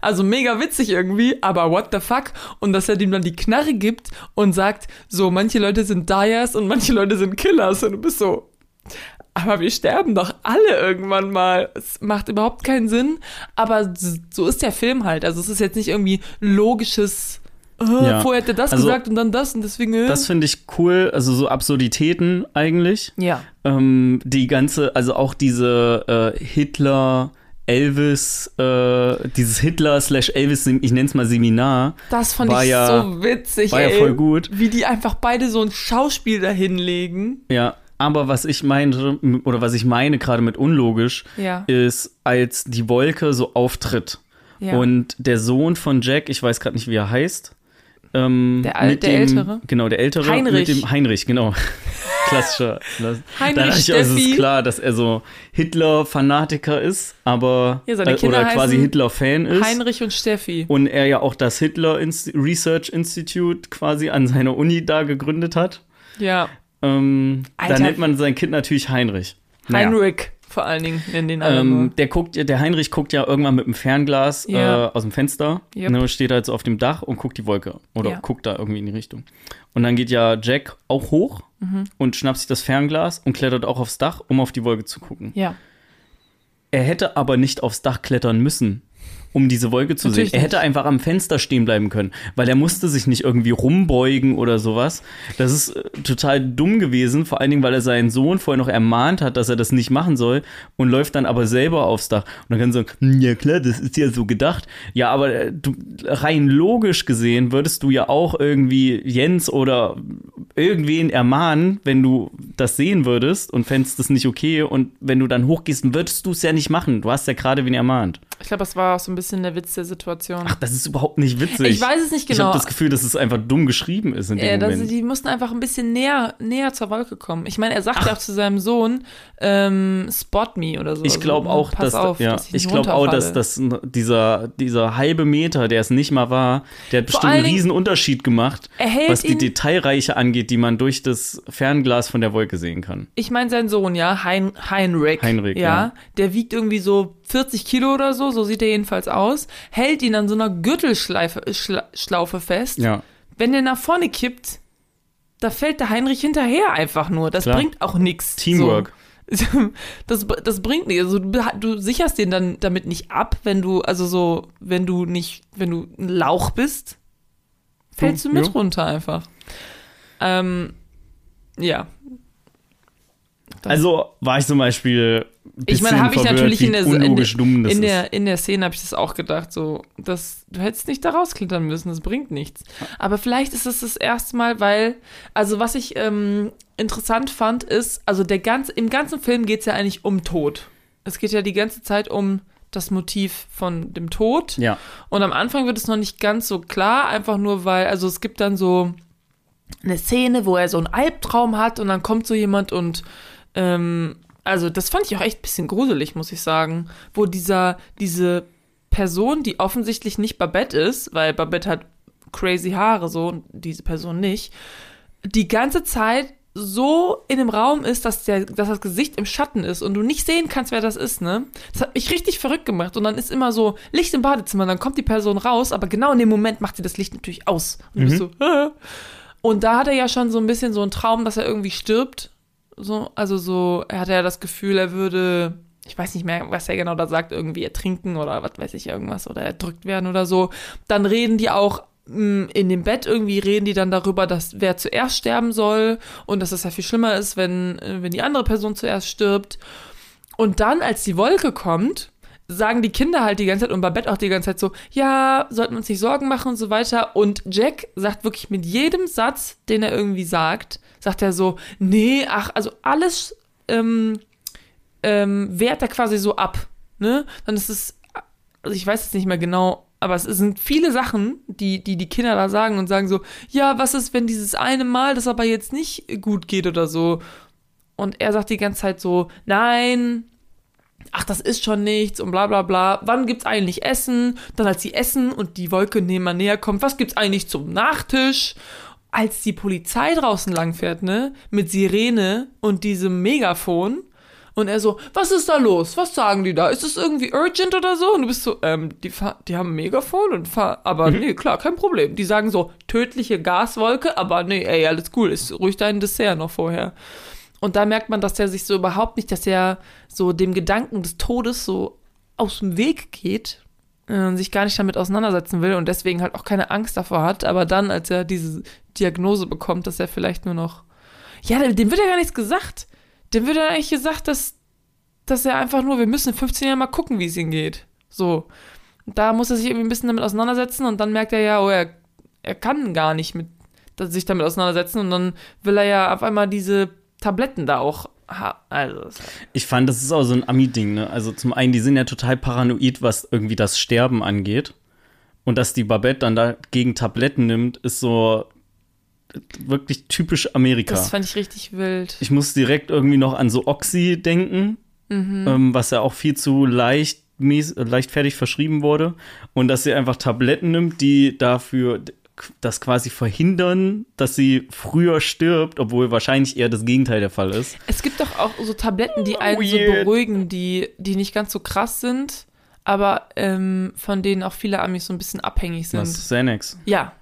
also mega witzig irgendwie, aber what the fuck? Und dass er dem dann die Knarre gibt und sagt, so, manche Leute sind Dyers und manche Leute sind Killers. Und du bist so, aber wir sterben doch alle irgendwann mal. Es macht überhaupt keinen Sinn, aber so ist der Film halt. Also es ist jetzt nicht irgendwie logisches, äh, Ja. vorher hat er das Also, gesagt und dann das und deswegen. Äh. Das finde ich cool. Also so Absurditäten eigentlich. ja. Ähm, die ganze, also auch diese äh, Hitler, Elvis, äh, dieses Hitler slash Elvis, ich nenne es mal Seminar, Das fand ich ja- so witzig, war ja ey. voll gut. Wie die einfach beide so ein Schauspiel dahinlegen. Ja, aber was ich meinte, oder was ich meine gerade mit unlogisch, Ja. ist, als die Wolke so auftritt Ja. und der Sohn von Jack, ich weiß gerade nicht, wie er heißt, ähm, Der Al- der dem, Ältere? Genau, der Ältere. Heinrich. Mit dem Heinrich, genau. <laughs> Klassischer. Klass- Heinrich Da dachte ich, also es ist klar, dass er so Hitler-Fanatiker ist, aber Ja, äh, oder quasi Hitler-Fan ist. Heinrich und Steffi. Und er ja auch das Hitler Inst Research Institute quasi an seiner Uni da gegründet hat. Ja. Ähm, da nennt man sein Kind natürlich Heinrich. Naja. Vor allen Dingen nennen den nur. Ähm, der guckt, der Heinrich guckt ja irgendwann mit dem Fernglas Ja. äh, aus dem Fenster, Yep. ne, steht halt so auf dem Dach und guckt die Wolke oder Ja. guckt da irgendwie in die Richtung. Und dann geht ja Jack auch hoch Mhm. und schnappt sich das Fernglas und klettert auch aufs Dach, um auf die Wolke zu gucken. Ja. Er hätte aber nicht aufs Dach klettern müssen, um diese Wolke zu Natürlich sehen. Er hätte nicht. einfach am Fenster stehen bleiben können, weil er musste sich nicht irgendwie rumbeugen oder sowas. Das ist äh, total dumm gewesen, vor allen Dingen, weil er seinen Sohn vorher noch ermahnt hat, dass er das nicht machen soll und läuft dann aber selber aufs Dach. Und dann kann er sagen, "Hm, ja klar, das ist ja so gedacht. Ja, aber äh, du, rein logisch gesehen würdest du ja auch irgendwie Jens oder irgendwen ermahnen, wenn du das sehen würdest und fändest das nicht okay und wenn du dann hochgehst, würdest du es ja nicht machen. Du hast ja gerade wen ermahnt. Ich glaube, das war auch so ein bisschen der Witz der Situation. Ach, das ist überhaupt nicht witzig. ich weiß es nicht Ich genau. habe das Gefühl, dass es einfach dumm geschrieben ist in dem das, Moment. die mussten einfach ein bisschen näher, näher zur Wolke kommen. Ich meine, er sagt ja auch zu seinem Sohn, ähm, spot me oder so. Ich glaube Also, auch, dass, auf, ja, dass ich, ich glaube auch, dass, dass dieser, dieser halbe Meter, der es nicht mal war, der hat bestimmt einen riesen Unterschied gemacht, was die Detailreiche angeht, die man durch das Fernglas von der Wolke sehen kann. Ich meine, sein Sohn, ja, hein, Heinrich. Heinrich, ja, ja. Der wiegt irgendwie so 40 Kilo oder so, so sieht er jedenfalls aus. Hält ihn an so einer Gürtelschleife Schla fest. Ja. Wenn der nach vorne kippt, da fällt der Heinrich hinterher einfach nur. Das Klar. bringt auch nichts. Teamwork. So. <laughs> Das, das bringt nichts. Also du, du sicherst den dann damit nicht ab, wenn du, also so, wenn du nicht, wenn du ein Lauch bist. fällst du mit Ja. runter einfach. Ähm, ja. Das- Also war ich zum Beispiel. Ich meine, habe ich natürlich in der, in, das in, der, in der Szene habe ich das auch gedacht, so, das, du hättest nicht da rausklettern müssen, das bringt nichts. Aber vielleicht ist es das erste Mal, weil, also was ich ähm, interessant fand, ist, also der ganz, im ganzen Film geht es ja eigentlich um Tod. Es geht ja die ganze Zeit um das Motiv von dem Tod. Ja. Und am Anfang wird es noch nicht ganz so klar, einfach nur weil, also es gibt dann so eine Szene, wo er so einen Albtraum hat und dann kommt so jemand und, ähm, also das fand ich auch echt ein bisschen gruselig, muss ich sagen, wo dieser, diese Person, die offensichtlich nicht Babette ist, weil Babette hat crazy Haare so und diese Person nicht, die ganze Zeit so in dem Raum ist, dass, der, dass das Gesicht im Schatten ist und du nicht sehen kannst, wer das ist, ne? Das hat mich richtig verrückt gemacht. Und dann ist immer so Licht im Badezimmer, dann kommt die Person raus, aber genau in dem Moment macht sie das Licht natürlich aus. Und du bist so, Hä? Und da hat er ja schon so ein bisschen so einen Traum, dass er irgendwie stirbt. So, also so, er hatte ja das Gefühl, er würde, ich weiß nicht mehr, was er genau da sagt, irgendwie ertrinken oder was weiß ich, irgendwas oder erdrückt werden oder so. Dann reden die auch mh, in dem Bett irgendwie reden die dann darüber, dass wer zuerst sterben soll und dass es ja viel schlimmer ist, wenn, äh, wenn die andere Person zuerst stirbt. Und dann, als die Wolke kommt, sagen die Kinder halt die ganze Zeit und Babette auch die ganze Zeit so, ja, sollten wir uns nicht Sorgen machen und so weiter. Und Jack sagt wirklich mit jedem Satz, den er irgendwie sagt, sagt er so, nee, ach, also alles ähm, ähm, wehrt er quasi so ab. Ne? Dann ist es, also ich weiß jetzt nicht mehr genau, aber es sind viele Sachen, die, die die Kinder da sagen und sagen so, ja, was ist, wenn dieses eine Mal das aber jetzt nicht gut geht oder so. Und er sagt die ganze Zeit so, nein, ach, das ist schon nichts und bla bla bla. Wann gibt's eigentlich Essen? Dann als sie essen und die Wolke nehmen näher kommt, was gibt's eigentlich zum Nachtisch? Als die Polizei draußen langfährt, ne, mit Sirene und diesem Megafon und er so, was ist da los? Was sagen die da? Ist es irgendwie urgent oder so? Und du bist so, ähm, die, die haben ein Megafon und fahr, aber nee, klar, kein Problem. Die sagen so, tödliche Gaswolke, aber nee, ey, alles cool, ist ruhig dein Dessert noch vorher. Und da merkt man, dass er sich so überhaupt nicht, dass er so dem Gedanken des Todes so aus dem Weg geht äh, sich gar nicht damit auseinandersetzen will und deswegen halt auch keine Angst davor hat. Aber dann, als er diese Diagnose bekommt, dass er vielleicht nur noch. Ja, dem, wird ja gar nichts gesagt. Dem wird ja eigentlich gesagt, dass, dass er einfach nur, wir müssen in 15 Jahren mal gucken, wie es ihm geht. So. Da muss er sich irgendwie ein bisschen damit auseinandersetzen und dann merkt er ja, oh, er, er kann gar nicht mit, sich damit auseinandersetzen und dann will er ja auf einmal diese Tabletten da auch. Also, Ich fand, das ist auch so ein Ami-Ding, ne? Also zum einen, die sind ja total paranoid, was irgendwie das Sterben angeht. Und dass die Babette dann dagegen Tabletten nimmt, ist so wirklich typisch Amerika. das fand ich richtig wild. Ich muss direkt irgendwie noch an so Oxy denken, ähm, was ja auch viel zu leicht, äh, leichtfertig verschrieben wurde. Und dass sie einfach Tabletten nimmt, die dafür das quasi verhindern, dass sie früher stirbt, obwohl wahrscheinlich eher das Gegenteil der Fall ist. Es gibt doch auch so Tabletten, die einen so Weird. beruhigen, die, die nicht ganz so krass sind, aber ähm, von denen auch viele Amis so ein bisschen abhängig sind. Was? Xanax. Ja.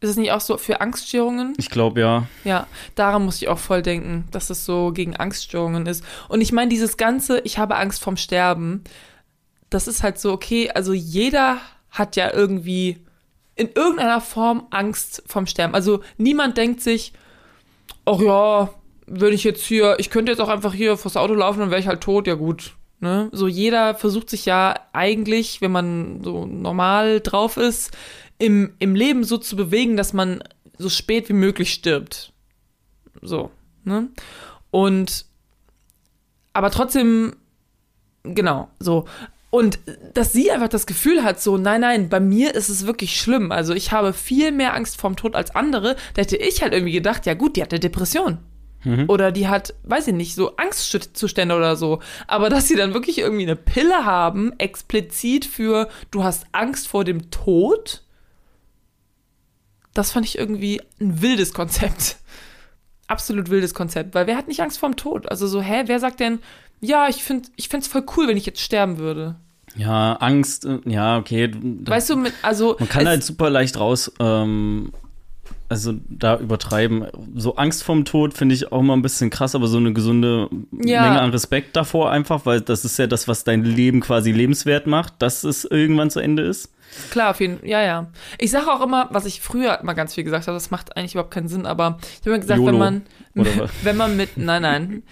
Ist es nicht auch so für Angststörungen? Ich glaube ja. Ja, daran muss ich auch voll denken, dass es so gegen Angststörungen ist. Und ich meine, dieses ganze, ich habe Angst vorm Sterben, das ist halt so, okay, also jeder hat ja irgendwie in irgendeiner Form Angst vorm Sterben. Also niemand denkt sich, ach ja, wenn ich jetzt hier, ich könnte jetzt auch einfach hier vors Auto laufen, dann wäre ich halt tot, ja gut. Ne? So jeder versucht sich ja eigentlich, wenn man so normal drauf ist, im, im Leben so zu bewegen, dass man so spät wie möglich stirbt. So, ne? Und aber trotzdem, genau, so. Und dass sie einfach das Gefühl hat, so, nein, nein, bei mir ist es wirklich schlimm. Also ich habe viel mehr Angst vorm Tod als andere. Da hätte ich halt irgendwie gedacht, ja gut, die hat eine Depression. Oder die hat, weiß ich nicht, so Angstzustände oder so. Aber dass sie dann wirklich irgendwie eine Pille haben, explizit für, du hast Angst vor dem Tod, das fand ich irgendwie ein wildes Konzept. Absolut wildes Konzept, weil wer hat nicht Angst vorm Tod? Also so, hä, wer sagt denn, ja, ich finde ich find's voll cool, wenn ich jetzt sterben würde. Ja, Angst, äh, ja, okay. Weißt du, mit, also man kann halt super leicht raus ähm, also da übertreiben. So Angst vorm Tod finde ich auch mal ein bisschen krass, aber so eine gesunde Ja. Menge an Respekt davor einfach, weil das ist ja das, was dein Leben quasi lebenswert macht, dass es irgendwann zu Ende ist. Klar, auf jeden Fall. Ja, ja. Ich sage auch immer, was ich früher immer ganz viel gesagt habe, das macht eigentlich überhaupt keinen Sinn, aber ich habe immer gesagt, YOLO. wenn man, <laughs> wenn man mit, nein, nein.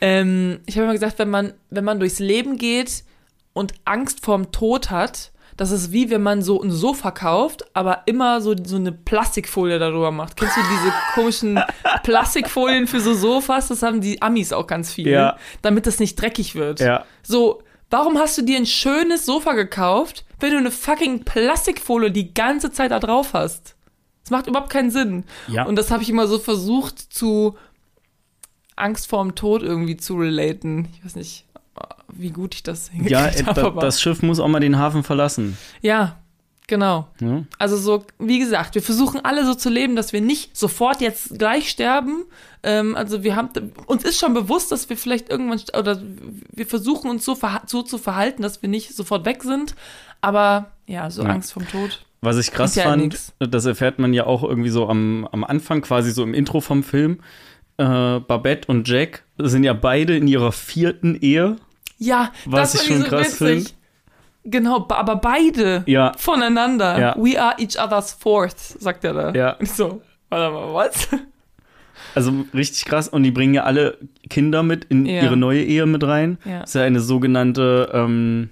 Ähm, ich habe immer gesagt, wenn man, wenn man durchs Leben geht und Angst vorm Tod hat, das ist wie wenn man so ein Sofa kauft, aber immer so, so eine Plastikfolie darüber macht. Kennst du diese <laughs> komischen Plastikfolien für so Sofas? Das haben die Amis auch ganz viel, Ja. damit das nicht dreckig wird. Ja. So, warum hast du dir ein schönes Sofa gekauft, wenn du eine fucking Plastikfolie die ganze Zeit da drauf hast? Das macht überhaupt keinen Sinn. Ja. Und das habe ich immer so versucht zu Angst vorm Tod irgendwie zu relaten. Ich weiß nicht, wie gut ich das Ja, hingekriegt <laughs> äh, habe. aber- das Schiff muss auch mal den Hafen verlassen. ja, genau. Ja? Also so, wie gesagt, wir versuchen alle so zu leben, dass wir nicht sofort jetzt gleich sterben. Ähm, also wir haben, uns ist schon bewusst, dass wir vielleicht irgendwann, oder wir versuchen uns so, so zu verhalten, dass wir nicht sofort weg sind. Aber ja, so Ja. Angst vom Tod. Was ich krass ja fand, nix. das erfährt man ja auch irgendwie so am, am Anfang, quasi so im Intro vom Film. Äh, Babette und Jack sind ja beide in ihrer vierten Ehe. Ja, Was das ich schon krass find. Genau, aber beide Ja. voneinander. Ja. We are each other's fourth, sagt er da. Ja. So, warte mal, was? Also richtig krass. Und die bringen ja alle Kinder mit in Ja. ihre neue Ehe mit rein. Ja. Das ist ja eine sogenannte ähm,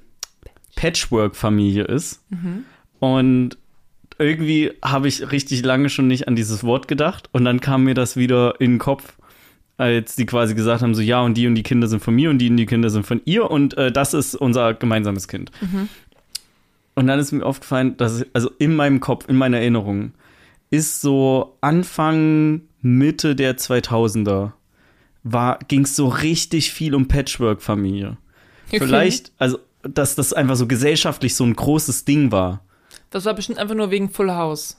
Patchwork-Familie ist. Mhm. Und irgendwie habe ich richtig lange schon nicht an dieses Wort gedacht. Und dann kam mir das wieder in den Kopf, als die quasi gesagt haben: so, ja, und die und die Kinder sind von mir und die und die Kinder sind von ihr. Und äh, das ist unser gemeinsames Kind. Mhm. Und dann ist mir aufgefallen, dass es- also in meinem Kopf, in meiner Erinnerung, ist so Anfang, Mitte der 2000er ging es so richtig viel um Patchwork-Familie. Okay. Vielleicht, also, dass das einfach so gesellschaftlich so ein großes Ding war. Das war bestimmt einfach nur wegen Full House.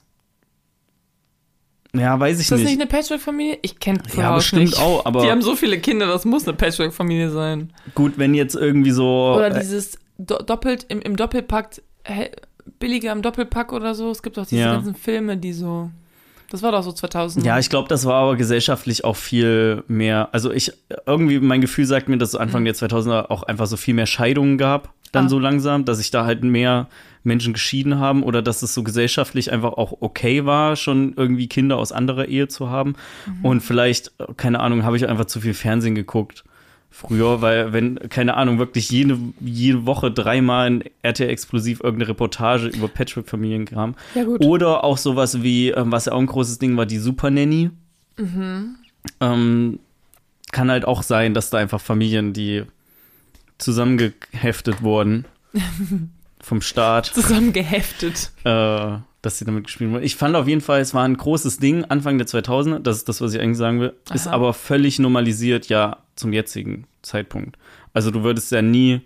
Ja, weiß ich Ist das nicht nicht. eine Patchwork-Familie? Ich kenne Full Ja, House bestimmt nicht. auch, aber- Die haben so viele Kinder, das muss eine Patchwork-Familie sein. Gut, wenn jetzt irgendwie so. Oder äh, dieses do doppelt, im, im Doppelpack, hä, billiger im Doppelpack oder so. Es gibt auch diese Ja. ganzen Filme, die so. Das war doch so 2000. Ja, ich glaube, das war aber gesellschaftlich auch viel mehr. Also ich, irgendwie, mein Gefühl sagt mir, dass es Anfang der 2000er auch einfach so viel mehr Scheidungen gab, dann Mhm. Ah. so langsam, dass sich da halt mehr Menschen geschieden haben oder dass es so gesellschaftlich einfach auch okay war, schon irgendwie Kinder aus anderer Ehe zu haben. Mhm. Und vielleicht, keine Ahnung, habe ich einfach zu viel Fernsehen geguckt. Früher, weil wenn, keine Ahnung, wirklich jede, jede Woche dreimal in RTL Explosiv irgendeine Reportage über Patchwork-Familien kam. Ja. Oder auch sowas wie, ähm, was ja auch ein großes Ding war, die Super Nanny. Mhm. Ähm, kann halt auch sein, dass da einfach Familien, die zusammengeheftet wurden <laughs> vom Staat, Zusammengeheftet. äh, dass sie damit gespielt wurden. Ich fand auf jeden Fall, es war ein großes Ding Anfang der 2000er, das ist das, was ich eigentlich sagen will, ist Aha. aber völlig normalisiert ja zum jetzigen Zeitpunkt. Also du würdest ja nie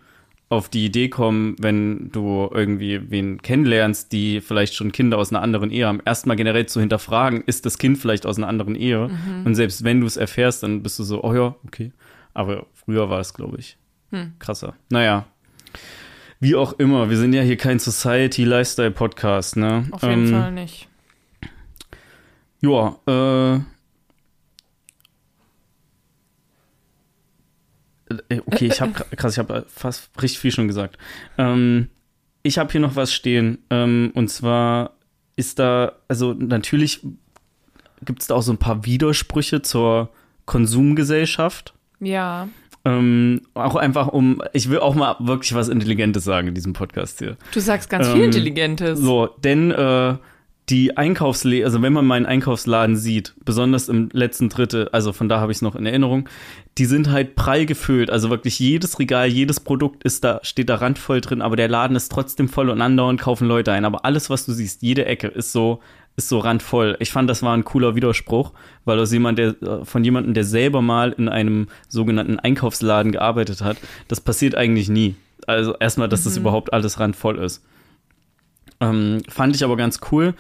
auf die Idee kommen, wenn du irgendwie wen kennenlernst, die vielleicht schon Kinder aus einer anderen Ehe haben, erstmal generell zu hinterfragen, ist das Kind vielleicht aus einer anderen Ehe? Mhm. Und selbst wenn du es erfährst, dann bist du so, oh ja, okay. Aber früher war es, glaube ich, Hm. krasser. Naja. Wie auch immer, wir sind ja hier kein Society-Lifestyle-Podcast, ne? Auf jeden Ähm, Fall nicht. Ja, äh. äh, Okay, ich habe krass, ich habe fast richtig viel schon gesagt. Ähm, ich habe hier noch was stehen. Ähm, und zwar ist da, also natürlich gibt es da auch so ein paar Widersprüche zur Konsumgesellschaft. Ja. Ähm, auch einfach um, ich will auch mal wirklich was Intelligentes sagen in diesem Podcast hier. Du sagst ganz viel Ähm, Intelligentes. So, denn äh, die Einkaufsläden, also wenn man mal einen Einkaufsladen sieht, besonders im letzten Drittel, also von da habe ich es noch in Erinnerung, die sind halt prall gefüllt. Also wirklich jedes Regal, jedes Produkt ist da, steht da randvoll drin, aber der Laden ist trotzdem voll und andauernd kaufen Leute ein. Aber alles, was du siehst, jede Ecke ist so, ist so randvoll. Ich fand, das war ein cooler Widerspruch, weil aus jemand, der, von jemandem, der selber mal in einem sogenannten Einkaufsladen gearbeitet hat, das passiert eigentlich nie. Also erstmal, dass das überhaupt alles randvoll ist. Ähm, fand ich aber ganz cool.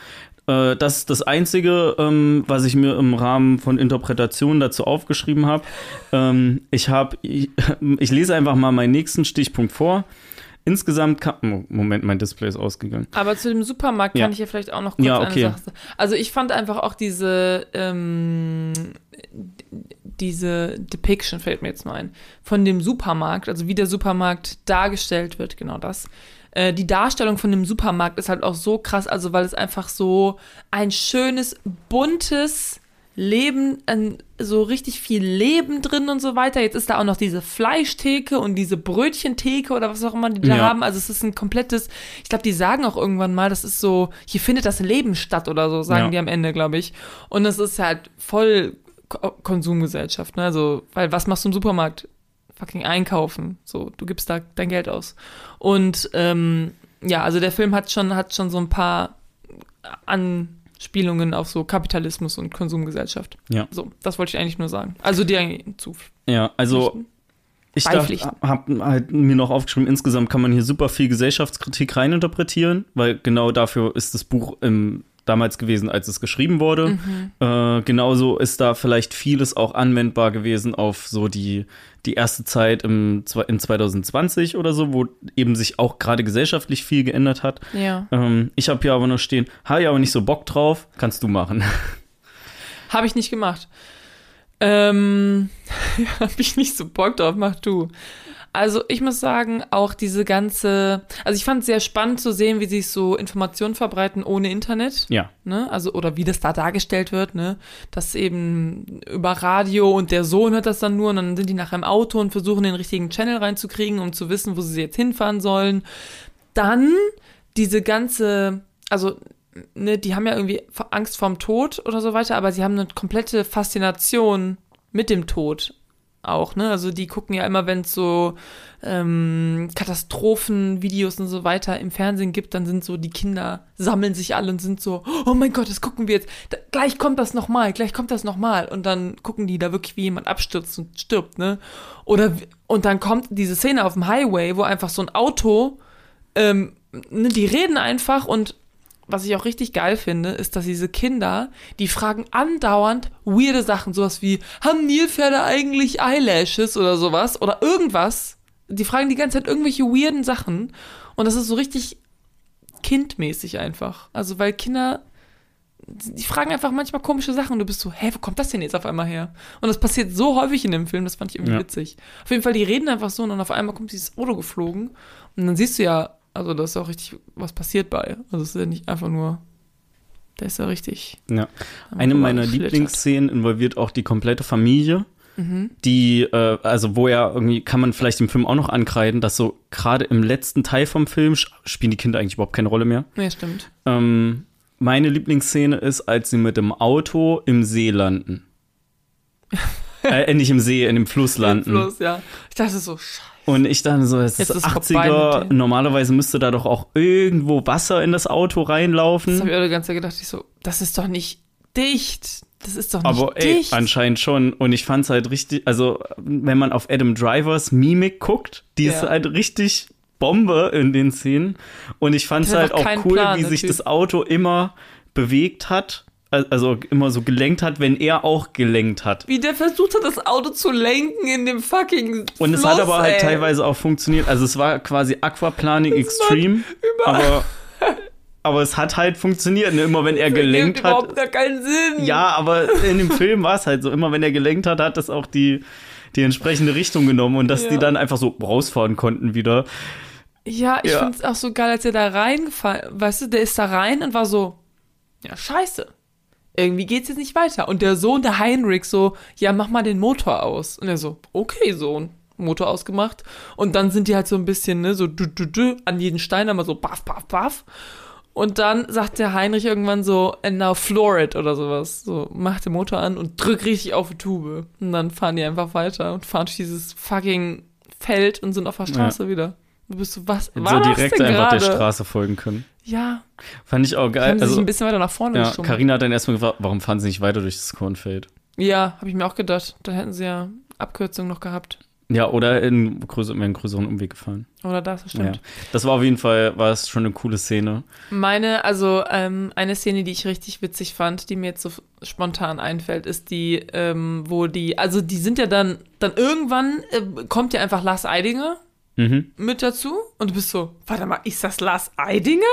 Äh, das ist das Einzige, ähm, was ich mir im Rahmen von Interpretationen dazu aufgeschrieben habe. Ähm, ich habe, ich, <laughs> ich lese einfach mal meinen nächsten Stichpunkt vor. Insgesamt kam, Moment, mein Display ist ausgegangen. Aber zu dem Supermarkt Ja. kann ich ja vielleicht auch noch kurz Ja, okay. eine Sache sagen. Also ich fand einfach auch diese, ähm, diese Depiction, fällt mir jetzt mal ein, von dem Supermarkt, also wie der Supermarkt dargestellt wird, genau das. Äh, die Darstellung von dem Supermarkt ist halt auch so krass, also weil es einfach so ein schönes, buntes Leben, so richtig viel Leben drin und so weiter. Jetzt ist da auch noch diese Fleischtheke und diese Brötchentheke oder was auch immer die da Ja. haben. Also es ist ein komplettes, ich glaube, die sagen auch irgendwann mal, das ist so, hier findet das Leben statt oder so, sagen Ja. die am Ende, glaube ich. Und das ist halt voll Ko Konsumgesellschaft, ne? Also, weil was machst du im Supermarkt? Fucking einkaufen. So, du gibst da dein Geld Und ähm, ja, also der Film hat schon, hat schon so ein paar Anspielungen auf so Kapitalismus und Konsumgesellschaft. Ja. So, das wollte ich eigentlich nur sagen. Also dir zu. Ja, also ich Beipflichten. habe halt mir noch aufgeschrieben, insgesamt kann man hier super viel Gesellschaftskritik reininterpretieren, weil genau dafür ist das Buch im, damals gewesen, als es geschrieben wurde. Äh, genauso ist da vielleicht vieles auch anwendbar gewesen auf so die, die erste Zeit im, in 2020 oder so, wo eben sich auch gerade gesellschaftlich viel geändert hat. Ja. Ähm, ich habe hier aber noch stehen, habe ich aber nicht so Bock drauf, kannst du machen. <laughs> Habe ich nicht gemacht. Ähm, <laughs> habe ich nicht so Bock drauf, mach du. Also ich muss sagen, auch diese ganze, also ich fand es sehr spannend zu sehen, wie sich so Informationen verbreiten ohne Internet. ja, ne? Also, oder wie das da dargestellt wird, ne? Das eben über Radio und der Sohn hört das dann nur und dann sind die nachher im Auto und versuchen den richtigen Channel reinzukriegen, um zu wissen, wo sie jetzt hinfahren sollen. Dann diese ganze, also, ne, die haben ja irgendwie Angst vorm Tod oder so weiter, aber sie haben eine komplette Faszination mit dem Tod auch, ne? Also die gucken ja immer, wenn es so ähm, Katastrophenvideos und so weiter im Fernsehen gibt, dann sind so die Kinder sammeln sich alle und sind so, oh mein Gott, das gucken wir jetzt. Da, gleich kommt das nochmal, gleich kommt das nochmal. Und dann gucken die da wirklich, wie jemand abstürzt und stirbt, ne? Oder und dann kommt diese Szene auf dem Highway, wo einfach so ein Auto, ähm, ne, die reden einfach und was ich auch richtig geil finde, ist, dass diese Kinder, die fragen andauernd weirde Sachen, sowas wie, haben Nilpferde eigentlich Eyelashes oder sowas oder irgendwas. Die fragen die ganze Zeit irgendwelche weirden Sachen und das ist so richtig kindmäßig einfach. Also, weil Kinder, die fragen einfach manchmal komische Sachen und du bist so, hä, wo kommt das denn jetzt auf einmal her? Und das passiert so häufig in dem Film, das fand ich irgendwie Ja. witzig. Auf jeden Fall, die reden einfach so und dann auf einmal kommt dieses Auto geflogen und dann siehst du ja, also da ist auch richtig was passiert bei. Also es ist ja nicht einfach nur, der ist ja richtig. ja. Eine meiner. Lieblingsszenen involviert auch die komplette Familie. Die, äh, also wo er irgendwie, kann man vielleicht im Film auch noch ankreiden, dass so gerade im letzten Teil vom Film spielen die Kinder eigentlich überhaupt keine Rolle mehr. Ja, stimmt. Ähm, meine Lieblingsszene ist, als sie mit dem Auto im See landen. <laughs> äh, nicht im See, in dem Fluss landen. Bloß, ja. Ich dachte so, scheiße. Und ich dachte so, es ist Jetzt ist vorbei 80er, mit dem. normalerweise müsste da doch auch irgendwo Wasser in das Auto Das reinlaufen. habe ich auch die ganze Zeit gedacht, ich so, das ist doch nicht dicht. Das ist doch nicht Aber ey, dicht. anscheinend schon. Und ich fand's halt richtig, also wenn man auf Adam Drivers Mimik guckt, die ist Ja. halt richtig Bombe in den Szenen. Und ich Der hat halt auch cool, Plan, wie sich Typ. das Auto immer bewegt hat. Al- Also immer so gelenkt hat, wenn er auch gelenkt hat. Wie der versucht hat, das Auto zu lenken in dem fucking Und es Fluss, hat aber halt ey. teilweise auch funktioniert. Also es war quasi Aquaplaning <laughs> Extreme. überall- Aber, <laughs> aber es hat halt funktioniert. Ne? Immer wenn er Ergibt gelenkt hat. überhaupt gar keinen Sinn. Ja, aber in dem Film war es halt so. Immer wenn er gelenkt hat, hat das auch die, die entsprechende Richtung genommen. Und dass Ja. die dann einfach so rausfahren konnten wieder. Ja, ich Ja. find's auch so geil, als er da reingefallen, weißt du, der ist da rein und war so, ja, scheiße. Irgendwie geht's jetzt nicht weiter. Und der Sohn, der Heinrich, so, ja, mach mal den Motor aus. Und er so, okay, Sohn. Motor ausgemacht. Und dann sind die halt so ein bisschen, ne, so du, du, du, an jeden Stein einmal so baff, baff, baff. Und dann sagt der Heinrich irgendwann so, and now floor it oder sowas. So, mach den Motor an und drück richtig auf die Tube. Und dann fahren die einfach weiter und fahren durch dieses fucking Feld und sind auf der Straße wieder. Du bist so, was war so direkt einfach der gerade? Straße folgen können. Ja, Fand ich auch die haben geil. sie sich Also, ein bisschen weiter nach vorne ja. Carina hat dann erstmal gefragt, warum fahren sie nicht weiter durch das Kornfeld? Ja, habe ich mir auch gedacht. Dann hätten sie ja Abkürzung noch gehabt. Ja, oder in größer, mehr einen größeren Umweg gefahren. Oder das, das Ja. stimmt. Das war auf jeden Fall, war es schon eine coole Szene. Meine, also ähm, eine Szene, die ich richtig witzig fand, die mir jetzt so spontan einfällt, ist die, ähm, wo die, also die sind ja dann, dann irgendwann äh, kommt ja einfach Lars Eidinger Mhm. mit dazu. Und du bist so, warte mal, ist das Lars Eidinger?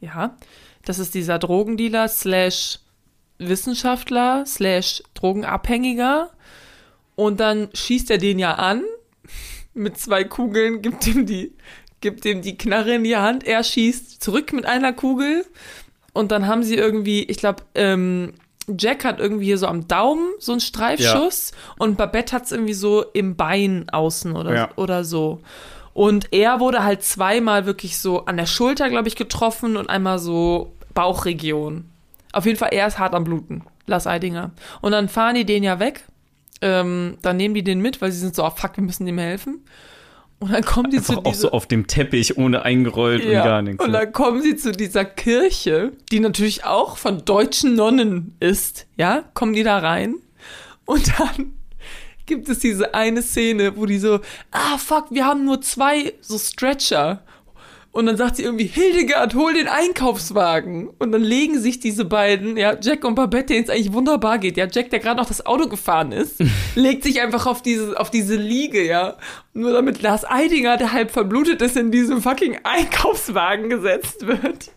Ja, das ist dieser Drogendealer slash Wissenschaftler slash Drogenabhängiger. Und dann schießt er den ja an mit zwei Kugeln, gibt ihm die, gibt ihm die Knarre in die Hand. Er schießt zurück mit einer Kugel. Und dann haben sie irgendwie, ich glaube, ähm, Jack hat irgendwie hier so am Daumen so einen Streifschuss und Babette hat es irgendwie so im Bein außen oder, Ja. oder so. Und er wurde halt zweimal wirklich so an der Schulter, glaube ich, getroffen und einmal so Bauchregion. Auf jeden Fall, er ist hart am Bluten, Lars Eidinger. Und dann fahren die den ja weg. Ähm, dann nehmen die den mit, weil sie sind so, oh fuck, wir müssen dem helfen. Und dann kommen die Einfach zu auch dieser, so auf dem Teppich, ohne eingerollt und gar nichts. und ne? dann kommen sie zu dieser Kirche, die natürlich auch von deutschen Nonnen ist, ja, kommen die da rein und dann gibt es diese eine Szene, wo die so, ah fuck, wir haben nur zwei so Stretcher. Und dann sagt sie irgendwie, Hildegard, hol den Einkaufswagen. Und dann legen sich diese beiden, ja, Jack und Babette, denen es eigentlich wunderbar geht. Ja, Jack, der gerade noch das Auto gefahren ist, <laughs> legt sich einfach auf diese, auf diese Liege, ja. Nur damit Lars Eidinger, der halb verblutet ist, in diesem fucking Einkaufswagen gesetzt wird.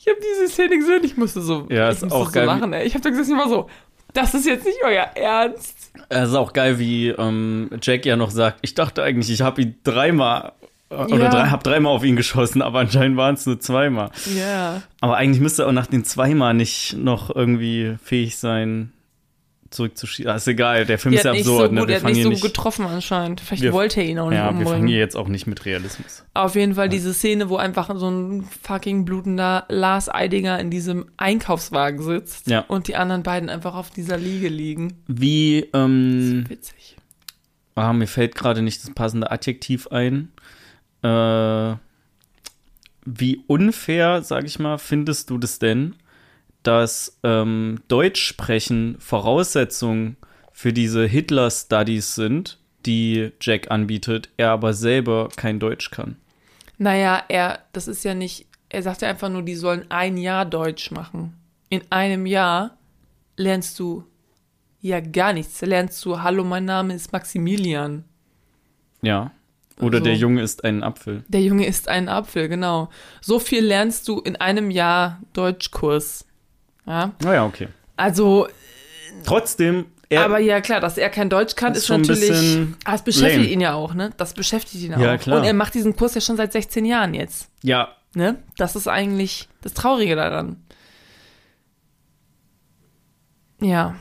Ich habe diese Szene gesehen, ich musste so, Ja, ich ist musste auch so geil, lachen, ey. Ich habe da gesessen, ich war so, das ist jetzt nicht euer Ernst. Es ist auch geil, wie ähm, Jack ja noch sagt, ich dachte eigentlich, ich habe ihn dreimal oder Ja. drei, hab dreimal auf ihn geschossen, aber anscheinend waren es nur zweimal. Ja. Aber eigentlich müsste er auch nach den zweimal nicht noch irgendwie fähig sein, zurückzuschießen. Ah, ist egal, der Film Die ist ja absurd, so ne? gut, Wir er hat nicht so nicht, gut getroffen anscheinend. Vielleicht Wir- wollte er ihn auch nicht ja, wir fangen umbringen. hier jetzt auch nicht mit Realismus. Auf jeden Fall diese Szene, wo einfach so ein fucking blutender Lars Eidinger in diesem Einkaufswagen sitzt Ja. und die anderen beiden einfach auf dieser Liege liegen. Wie, ähm, Witzig. ah, mir fällt gerade nicht das passende Adjektiv ein. Äh, wie unfair, sag ich mal, findest du das denn, dass ähm, Deutsch sprechen Voraussetzung für diese Hitler-Studies sind, die Jack anbietet, er aber selber kein Deutsch kann? Naja, er, das ist ja nicht, er sagt ja einfach nur, die sollen ein Jahr Deutsch machen. In einem Jahr lernst du ja gar nichts. Lernst du, hallo, mein Name ist Maximilian. Ja. Oder So. der Junge ist ein Apfel. Der Junge isst einen Apfel, genau. So viel lernst du in einem Jahr Deutschkurs. Ja, Naja, okay. also Trotzdem, er, aber ja, klar, dass er kein Deutsch kann, Ist ist, schon ein natürlich. Ah, es beschäftigt lame. ihn ja auch, ne? Das beschäftigt ihn Ja, auch. klar. Und er macht diesen Kurs ja schon seit 16 Jahren jetzt. ja, Ne? Das ist eigentlich das Traurige daran. Ja.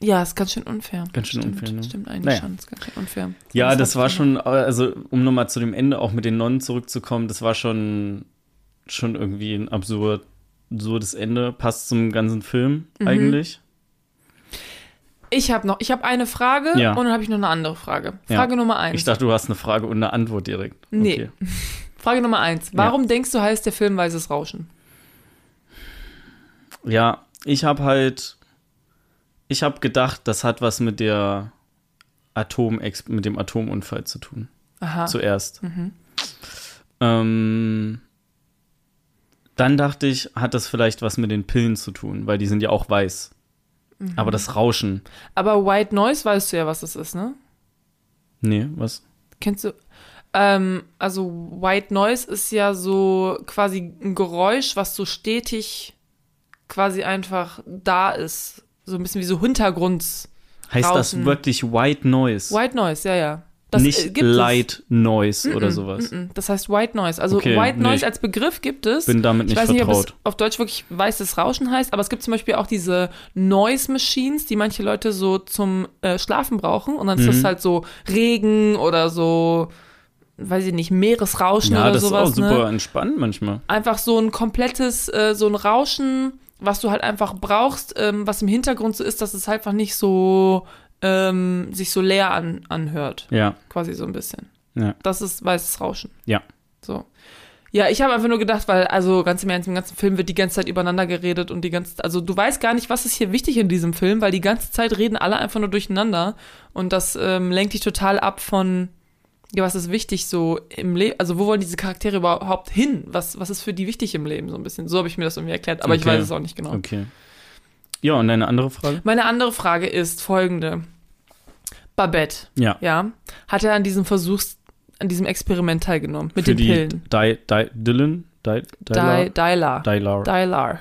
Ja, ist ganz schön unfair. Ganz schön stimmt, unfair, ne? Stimmt eigentlich Naja. schon, ist ganz schön unfair. Ja, das war schon, also um nochmal zu dem Ende auch mit den Nonnen zurückzukommen, das war schon, schon irgendwie ein absurd, absurdes Ende. Passt zum ganzen Film Mhm. eigentlich. Ich habe noch, ich habe eine Frage Ja. und dann habe ich noch eine andere Frage. Ja. Frage Nummer eins. Ich dachte, du hast eine Frage und eine Antwort direkt. Nee. <laughs> Frage Nummer eins. Warum denkst du, heißt der Film Weißes Rauschen? Ja, ich habe halt, ich habe gedacht, das hat was mit der Atom mit dem Atomunfall zu tun. Aha. Zuerst. Mhm. Ähm, dann dachte ich, hat das vielleicht was mit den Pillen zu tun, weil die sind ja auch weiß. Mhm. Aber das Rauschen, Aber White Noise weißt du ja, was das ist, ne? nee, was? Kennst du? Ähm, also White Noise ist ja so quasi ein Geräusch, was so stetig quasi einfach da ist. So ein bisschen wie so Hintergrunds. Heißt Draußen. das wirklich White Noise? White Noise, ja, ja. Das äh, Nicht es. Light Noise oder Mm-mm, sowas. mm-mm. Das heißt White Noise. Also Okay, White nee, Noise ich als Begriff gibt es. Bin damit ich nicht weiß nicht, ob es vertraut. auf Deutsch wirklich weißes Rauschen heißt, aber es gibt zum Beispiel auch diese Noise Machines, die manche Leute so zum äh, Schlafen brauchen. Und dann ist Mhm. das halt so Regen oder so, weiß ich nicht, Meeresrauschen ja, oder das sowas. ist auch super ne? entspannt manchmal. Einfach so ein komplettes, äh, so ein Rauschen, was du halt einfach brauchst, ähm, was im Hintergrund so ist, dass es halt einfach nicht so ähm, sich so leer an, anhört. Ja, Quasi so ein bisschen. ja. Das ist weißes Rauschen. Ja. So. Ja, ich habe einfach nur gedacht, weil, also ganz im Ernst, im ganzen Film wird die ganze Zeit übereinander geredet und die ganze also du weißt gar nicht, was ist hier wichtig in diesem Film, weil die ganze Zeit reden alle einfach nur durcheinander und das ähm, lenkt dich total ab von, ja, was ist wichtig so im Leben, also wo wollen diese Charaktere überhaupt hin? Was, was ist für die wichtig im Leben, so ein bisschen? So habe ich mir das irgendwie erklärt, aber ich Okay. weiß es auch nicht genau. Okay. Ja, und eine andere Frage? Meine andere Frage ist folgende. Babette, Ja. ja, hat er an diesem Versuchs, an diesem Experiment teilgenommen mit Für den die Pillen. Di, Di, Dylan? Di, Dylar? Di, Dylar. Dylar. Dylar.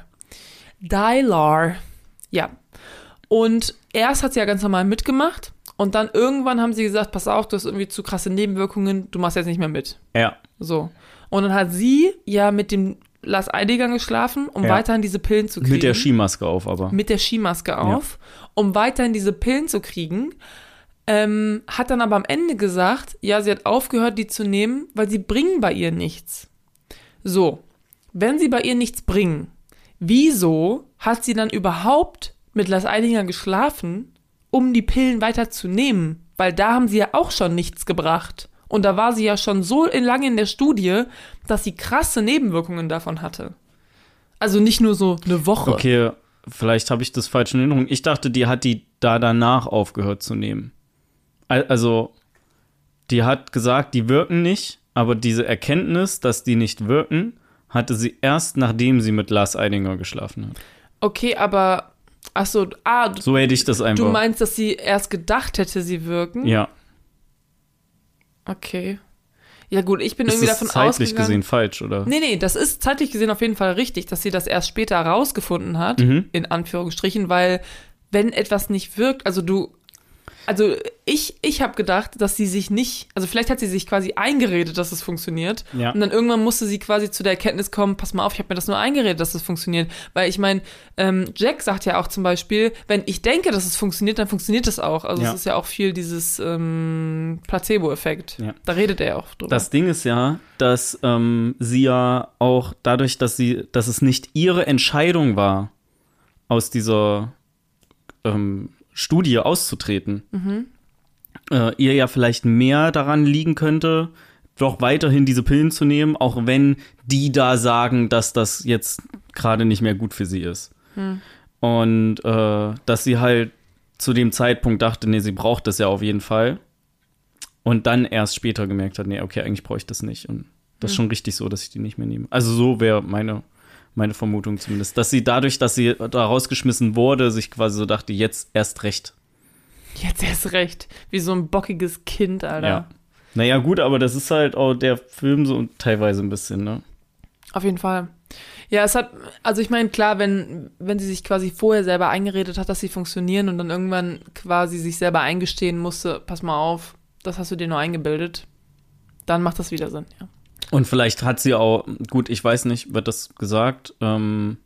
Dylar. Ja. Und erst hat sie ja ganz normal mitgemacht und dann irgendwann haben sie gesagt, pass auf, du hast irgendwie zu krasse Nebenwirkungen, du machst jetzt nicht mehr mit. Ja. So. Und dann hat sie ja mit dem Lars Eidinger geschlafen, um Ja. weiterhin diese Pillen zu kriegen. Mit der Skimaske auf, aber. Mit der Skimaske auf, um weiterhin diese Pillen zu kriegen. Ähm, hat dann aber am Ende gesagt, ja, sie hat aufgehört, die zu nehmen, weil sie bringen bei ihr nichts. So, wenn sie bei ihr nichts bringen, wieso hat sie dann überhaupt mit Lars Eidinger geschlafen, um die Pillen weiter zu nehmen? Weil da haben sie ja auch schon nichts gebracht. Und da war sie ja schon so lange in der Studie, dass sie krasse Nebenwirkungen davon hatte. Also nicht nur so eine Woche. Okay, vielleicht habe ich das falsch in Erinnerung. Ich dachte, die hat die da danach aufgehört zu nehmen. Al- Also, die hat gesagt, die wirken nicht, aber diese Erkenntnis, dass die nicht wirken, hatte sie erst nachdem sie mit Lars Eidinger geschlafen hat. Okay, aber ach so, ah, du, So hätte ich das einfach. du meinst, dass sie erst gedacht hätte, sie wirken? ja, Okay. Ja gut, ich bin ist irgendwie das davon zeitlich ausgegangen. gesehen falsch, oder? Nee, nee, das ist zeitlich gesehen auf jeden Fall richtig, dass sie das erst später herausgefunden hat, Mhm. in Anführungsstrichen, weil wenn etwas nicht wirkt, also du, also ich, ich habe gedacht, dass sie sich nicht, also vielleicht hat sie sich quasi eingeredet, dass es funktioniert Ja. und dann irgendwann musste sie quasi zu der Erkenntnis kommen, pass mal auf, ich habe mir das nur eingeredet, dass es funktioniert, weil ich meine, ähm, Jack sagt ja auch zum Beispiel, wenn ich denke, dass es funktioniert, dann funktioniert es auch, also Ja. es ist ja auch viel dieses ähm, Placebo-Effekt, Ja. da redet er ja auch drüber. Das Ding ist ja, dass ähm, sie ja auch dadurch, dass sie, dass es nicht ihre Entscheidung war, aus dieser ähm, Studie auszutreten, äh, ihr ja vielleicht mehr daran liegen könnte, doch weiterhin diese Pillen zu nehmen, auch wenn die da sagen, dass das jetzt gerade nicht mehr gut für sie ist. Und äh, dass sie halt zu dem Zeitpunkt dachte, nee, sie braucht das ja auf jeden Fall. Und dann erst später gemerkt hat, nee, okay, eigentlich brauche ich das nicht. Und das ist schon richtig so, dass ich die nicht mehr nehme. Also so wäre meine, meine Vermutung zumindest. Dass sie dadurch, dass sie da rausgeschmissen wurde, sich quasi so dachte, jetzt erst recht. Jetzt erst recht. Wie so ein bockiges Kind, Alter. Ja. Naja, gut, aber das ist halt auch der Film so teilweise ein bisschen, ne? Auf jeden Fall. Ja, es hat, also ich meine, klar, wenn, wenn sie sich quasi vorher selber eingeredet hat, dass sie funktionieren und dann irgendwann quasi sich selber eingestehen musste, pass mal auf, das hast du dir nur eingebildet, dann macht das wieder Sinn, ja. Und vielleicht hat sie auch, gut, ich weiß nicht, wird das gesagt, ähm,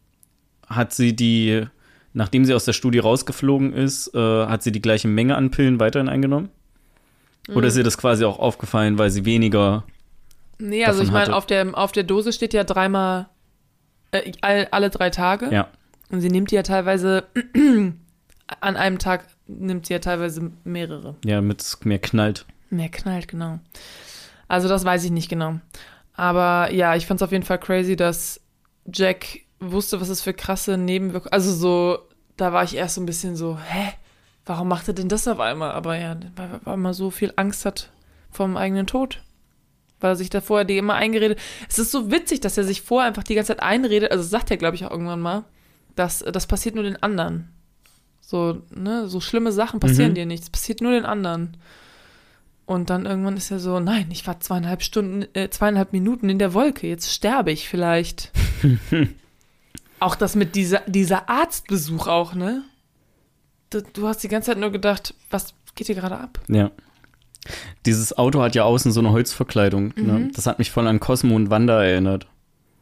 hat sie die, nachdem sie aus der Studie rausgeflogen ist, äh, hat sie die gleiche Menge an Pillen weiterhin eingenommen? Oder ist ihr das quasi auch aufgefallen, weil sie weniger Nee, also ich meine, auf der, auf der Dose steht ja dreimal, äh, all, alle drei Tage. Ja, Und sie nimmt die ja teilweise, <clears throat> an einem Tag nimmt sie ja teilweise mehrere. ja, mit es mehr knallt. Mehr knallt, genau. Also das weiß ich nicht genau. Aber ja, ich fand es auf jeden Fall crazy, dass Jack wusste, was es für krasse Nebenwirkungen. Also so, da war ich erst so ein bisschen so, hä? Warum macht er denn das auf einmal? Aber ja, weil, weil man so viel Angst hat vom eigenen Tod. Weil er sich da vorher die immer eingeredet. Es ist so witzig, dass er sich vorher einfach die ganze Zeit einredet. Also sagt er, glaube ich, auch irgendwann mal, dass das passiert nur den anderen. So, ne, so schlimme Sachen passieren Mhm. dir nicht. Es passiert nur den anderen. Und dann irgendwann ist er so, nein, ich war zweieinhalb Stunden, äh, zweieinhalb Minuten in der Wolke, jetzt sterbe ich vielleicht. <laughs> auch das mit dieser, dieser Arztbesuch auch, ne? Du, du hast die ganze Zeit nur gedacht, was geht hier gerade ab? Ja. Dieses Auto hat ja außen so eine Holzverkleidung. Ne? Das hat mich voll an Cosmo und Wanda erinnert.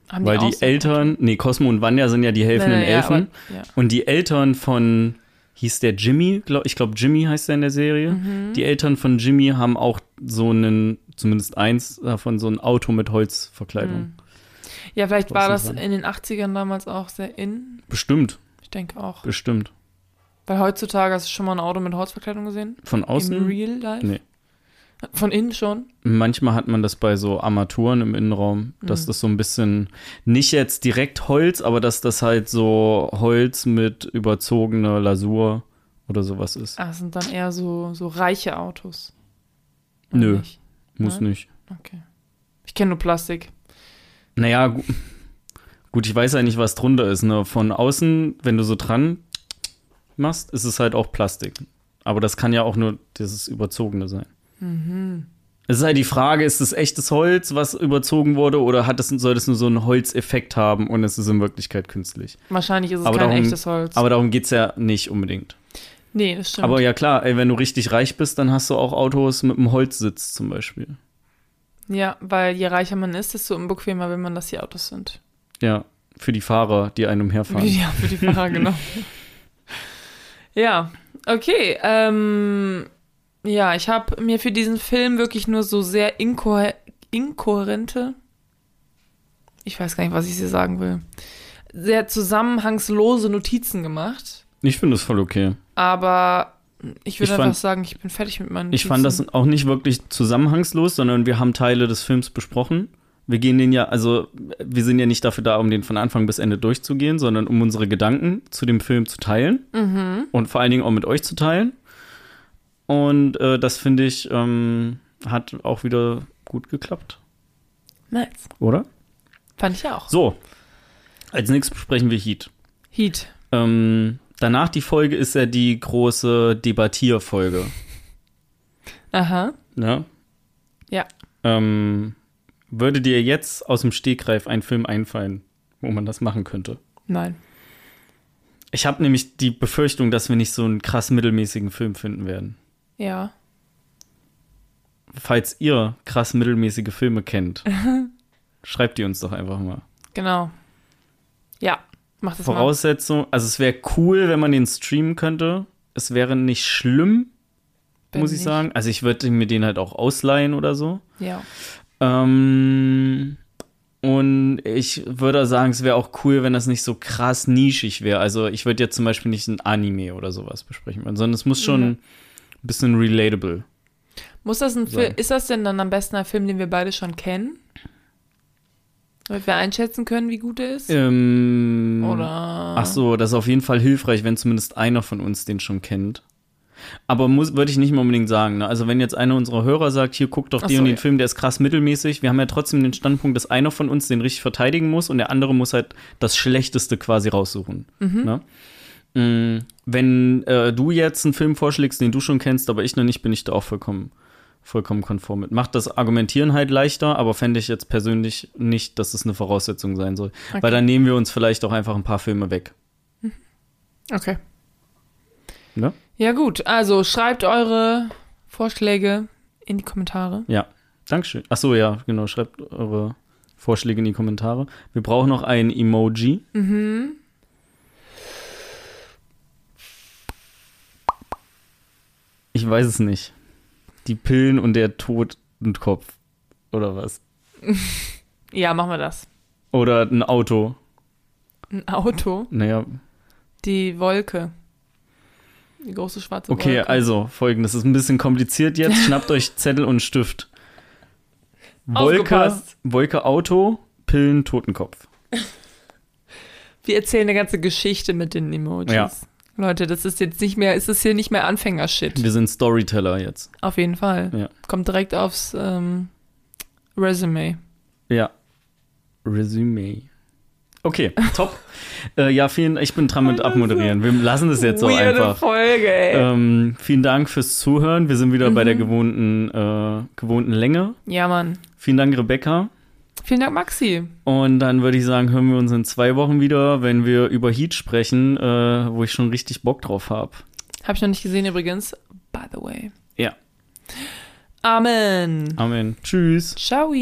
Haben Weil die so- Eltern, nee, Cosmo und Wanda sind ja die helfenden Nein, nein, ja, Elfen. aber- ja. Und die Eltern von, hieß der Jimmy, glaub, ich glaube Jimmy heißt er in der Serie. Mhm. Die Eltern von Jimmy haben auch so einen, zumindest eins davon, so ein Auto mit Holzverkleidung. Ja, vielleicht war das in den 80ern damals auch sehr in. Bestimmt, Ich denke auch. bestimmt. Weil heutzutage hast du schon mal ein Auto mit Holzverkleidung gesehen? Von Im außen, Real Life? Nee. Von innen schon? manchmal hat man das bei so Armaturen im Innenraum, dass Mhm. das so ein bisschen, nicht jetzt direkt Holz, aber dass das halt so Holz mit überzogener Lasur oder sowas ist. Ah, sind dann eher so, so reiche Autos. Oder Nö. Nicht? Muss ne? nicht. Okay. Ich kenne nur Plastik. Naja, gu gut, ich weiß ja nicht, was drunter ist. Ne? Von außen, wenn du so dran machst, ist es halt auch Plastik. Aber das kann ja auch nur dieses Überzogene sein. Mhm. Es ist halt die Frage, ist es echtes Holz, was überzogen wurde, oder hat es, soll es nur so einen Holzeffekt haben und es ist in Wirklichkeit künstlich? Wahrscheinlich ist es Aber kein darum- echtes Holz. Aber darum geht es ja nicht unbedingt. nee, das stimmt. Aber ja klar, ey, wenn du richtig reich bist, dann hast du auch Autos mit einem Holzsitz zum Beispiel. ja, weil je reicher man ist, desto unbequemer will man, dass die Autos sind. Ja, für die Fahrer, die einem umherfahren. Ja, für die Fahrer, genau. <laughs> ja, okay. Ähm, ja, ich habe mir für diesen Film wirklich nur so sehr inkohä inkohärente, ich weiß gar nicht, was ich hier sagen will, sehr zusammenhangslose Notizen gemacht. Ich finde es voll okay. Aber ich würde einfach fand- sagen, ich bin fertig mit meinen Ich fand das auch nicht wirklich zusammenhangslos, sondern wir haben Teile des Films besprochen. Wir gehen den ja, also wir sind ja nicht dafür da, um den von Anfang bis Ende durchzugehen, sondern um unsere Gedanken zu dem Film zu teilen Mhm. und vor allen Dingen auch mit euch zu teilen. Und äh, das finde ich ähm, hat auch wieder gut geklappt, Nice. oder? Fand ich auch. So, als nächstes besprechen wir Heat. Heat. Ähm, danach die Folge ist ja die große Debattierfolge. Aha. Ne? Ja. Ähm, würde dir jetzt aus dem Stegreif ein Film einfallen, wo man das machen könnte? Nein. Ich habe nämlich die Befürchtung, dass wir nicht so einen krass mittelmäßigen Film finden werden. Ja. Falls ihr krass mittelmäßige Filme kennt, <laughs> schreibt die uns doch einfach mal. Genau. Ja. Mach das mal. Voraussetzung, also es wäre cool, wenn man den streamen könnte. Es wäre nicht schlimm, Wenn muss ich nicht- sagen. Also ich würde mir den halt auch ausleihen oder so. Ja. Ähm, und ich würde sagen, es wäre auch cool, wenn das nicht so krass nischig wäre. Also ich würde jetzt zum Beispiel nicht ein Anime oder sowas besprechen sondern es muss schon Ja. Ein bisschen relatable. Muss das ein. Film, ist das denn dann am besten ein Film, den wir beide schon kennen? Damit wir einschätzen können, wie gut er ist? Ähm, Oder? Ach so, das ist auf jeden Fall hilfreich, wenn zumindest einer von uns den schon kennt. Aber muss, würde ich nicht mal unbedingt sagen. Ne? Also wenn jetzt einer unserer Hörer sagt, hier guck doch den so, und den ja. Film, der ist krass mittelmäßig. Wir haben ja trotzdem den Standpunkt, dass einer von uns den richtig verteidigen muss und der andere muss halt das Schlechteste quasi raussuchen. Mhm. Ne? Mm, Wenn äh, du jetzt einen Film vorschlägst, den du schon kennst, aber ich noch nicht, bin ich da auch vollkommen, vollkommen konform mit. Macht das Argumentieren halt leichter, aber fände ich jetzt persönlich nicht, dass es eine Voraussetzung sein soll. Okay. Weil dann nehmen wir uns vielleicht auch einfach ein paar Filme weg. Okay. Ne? Ja, gut. Also schreibt eure Vorschläge in die Kommentare. Ja, Dankeschön. Ach so, ja, genau. Schreibt eure Vorschläge in die Kommentare. Wir brauchen noch ein Emoji. Mhm. Ich weiß es nicht. Die Pillen und der Totenkopf. Oder was? <laughs> Ja, machen wir das. Oder ein Auto. Ein Auto. Naja, Die Wolke. Die große schwarze okay, Wolke. also folgendes. ist ein bisschen kompliziert jetzt. <laughs> Schnappt euch Zettel und Stift. Wolke. Wolke, Auto, Pillen, Totenkopf. <laughs> Wir erzählen eine ganze Geschichte mit den Emojis. Ja. Leute, das ist jetzt nicht mehr, ist es hier nicht mehr Anfängershit. Wir sind Storyteller jetzt. Auf jeden Fall. Ja. Kommt direkt aufs ähm, Resume. Ja. Resümee. Okay, <laughs> top. äh, ja, vielen, ich bin dran mit abmoderieren. Wir lassen es jetzt so einfach. Folge, ey. Ähm, vielen Dank fürs Zuhören. Wir sind wieder bei der Mhm. gewohnten, äh, gewohnten Länge. Ja, Mann. Vielen Dank, Rebecca. Vielen Dank, Maxi. Und dann würde ich sagen, hören wir uns in zwei Wochen wieder, wenn wir über Heat sprechen, äh, wo ich schon richtig Bock drauf habe. Habe ich noch nicht gesehen übrigens. By the way. Ja. Amen. Amen. Tschüss. Ciao.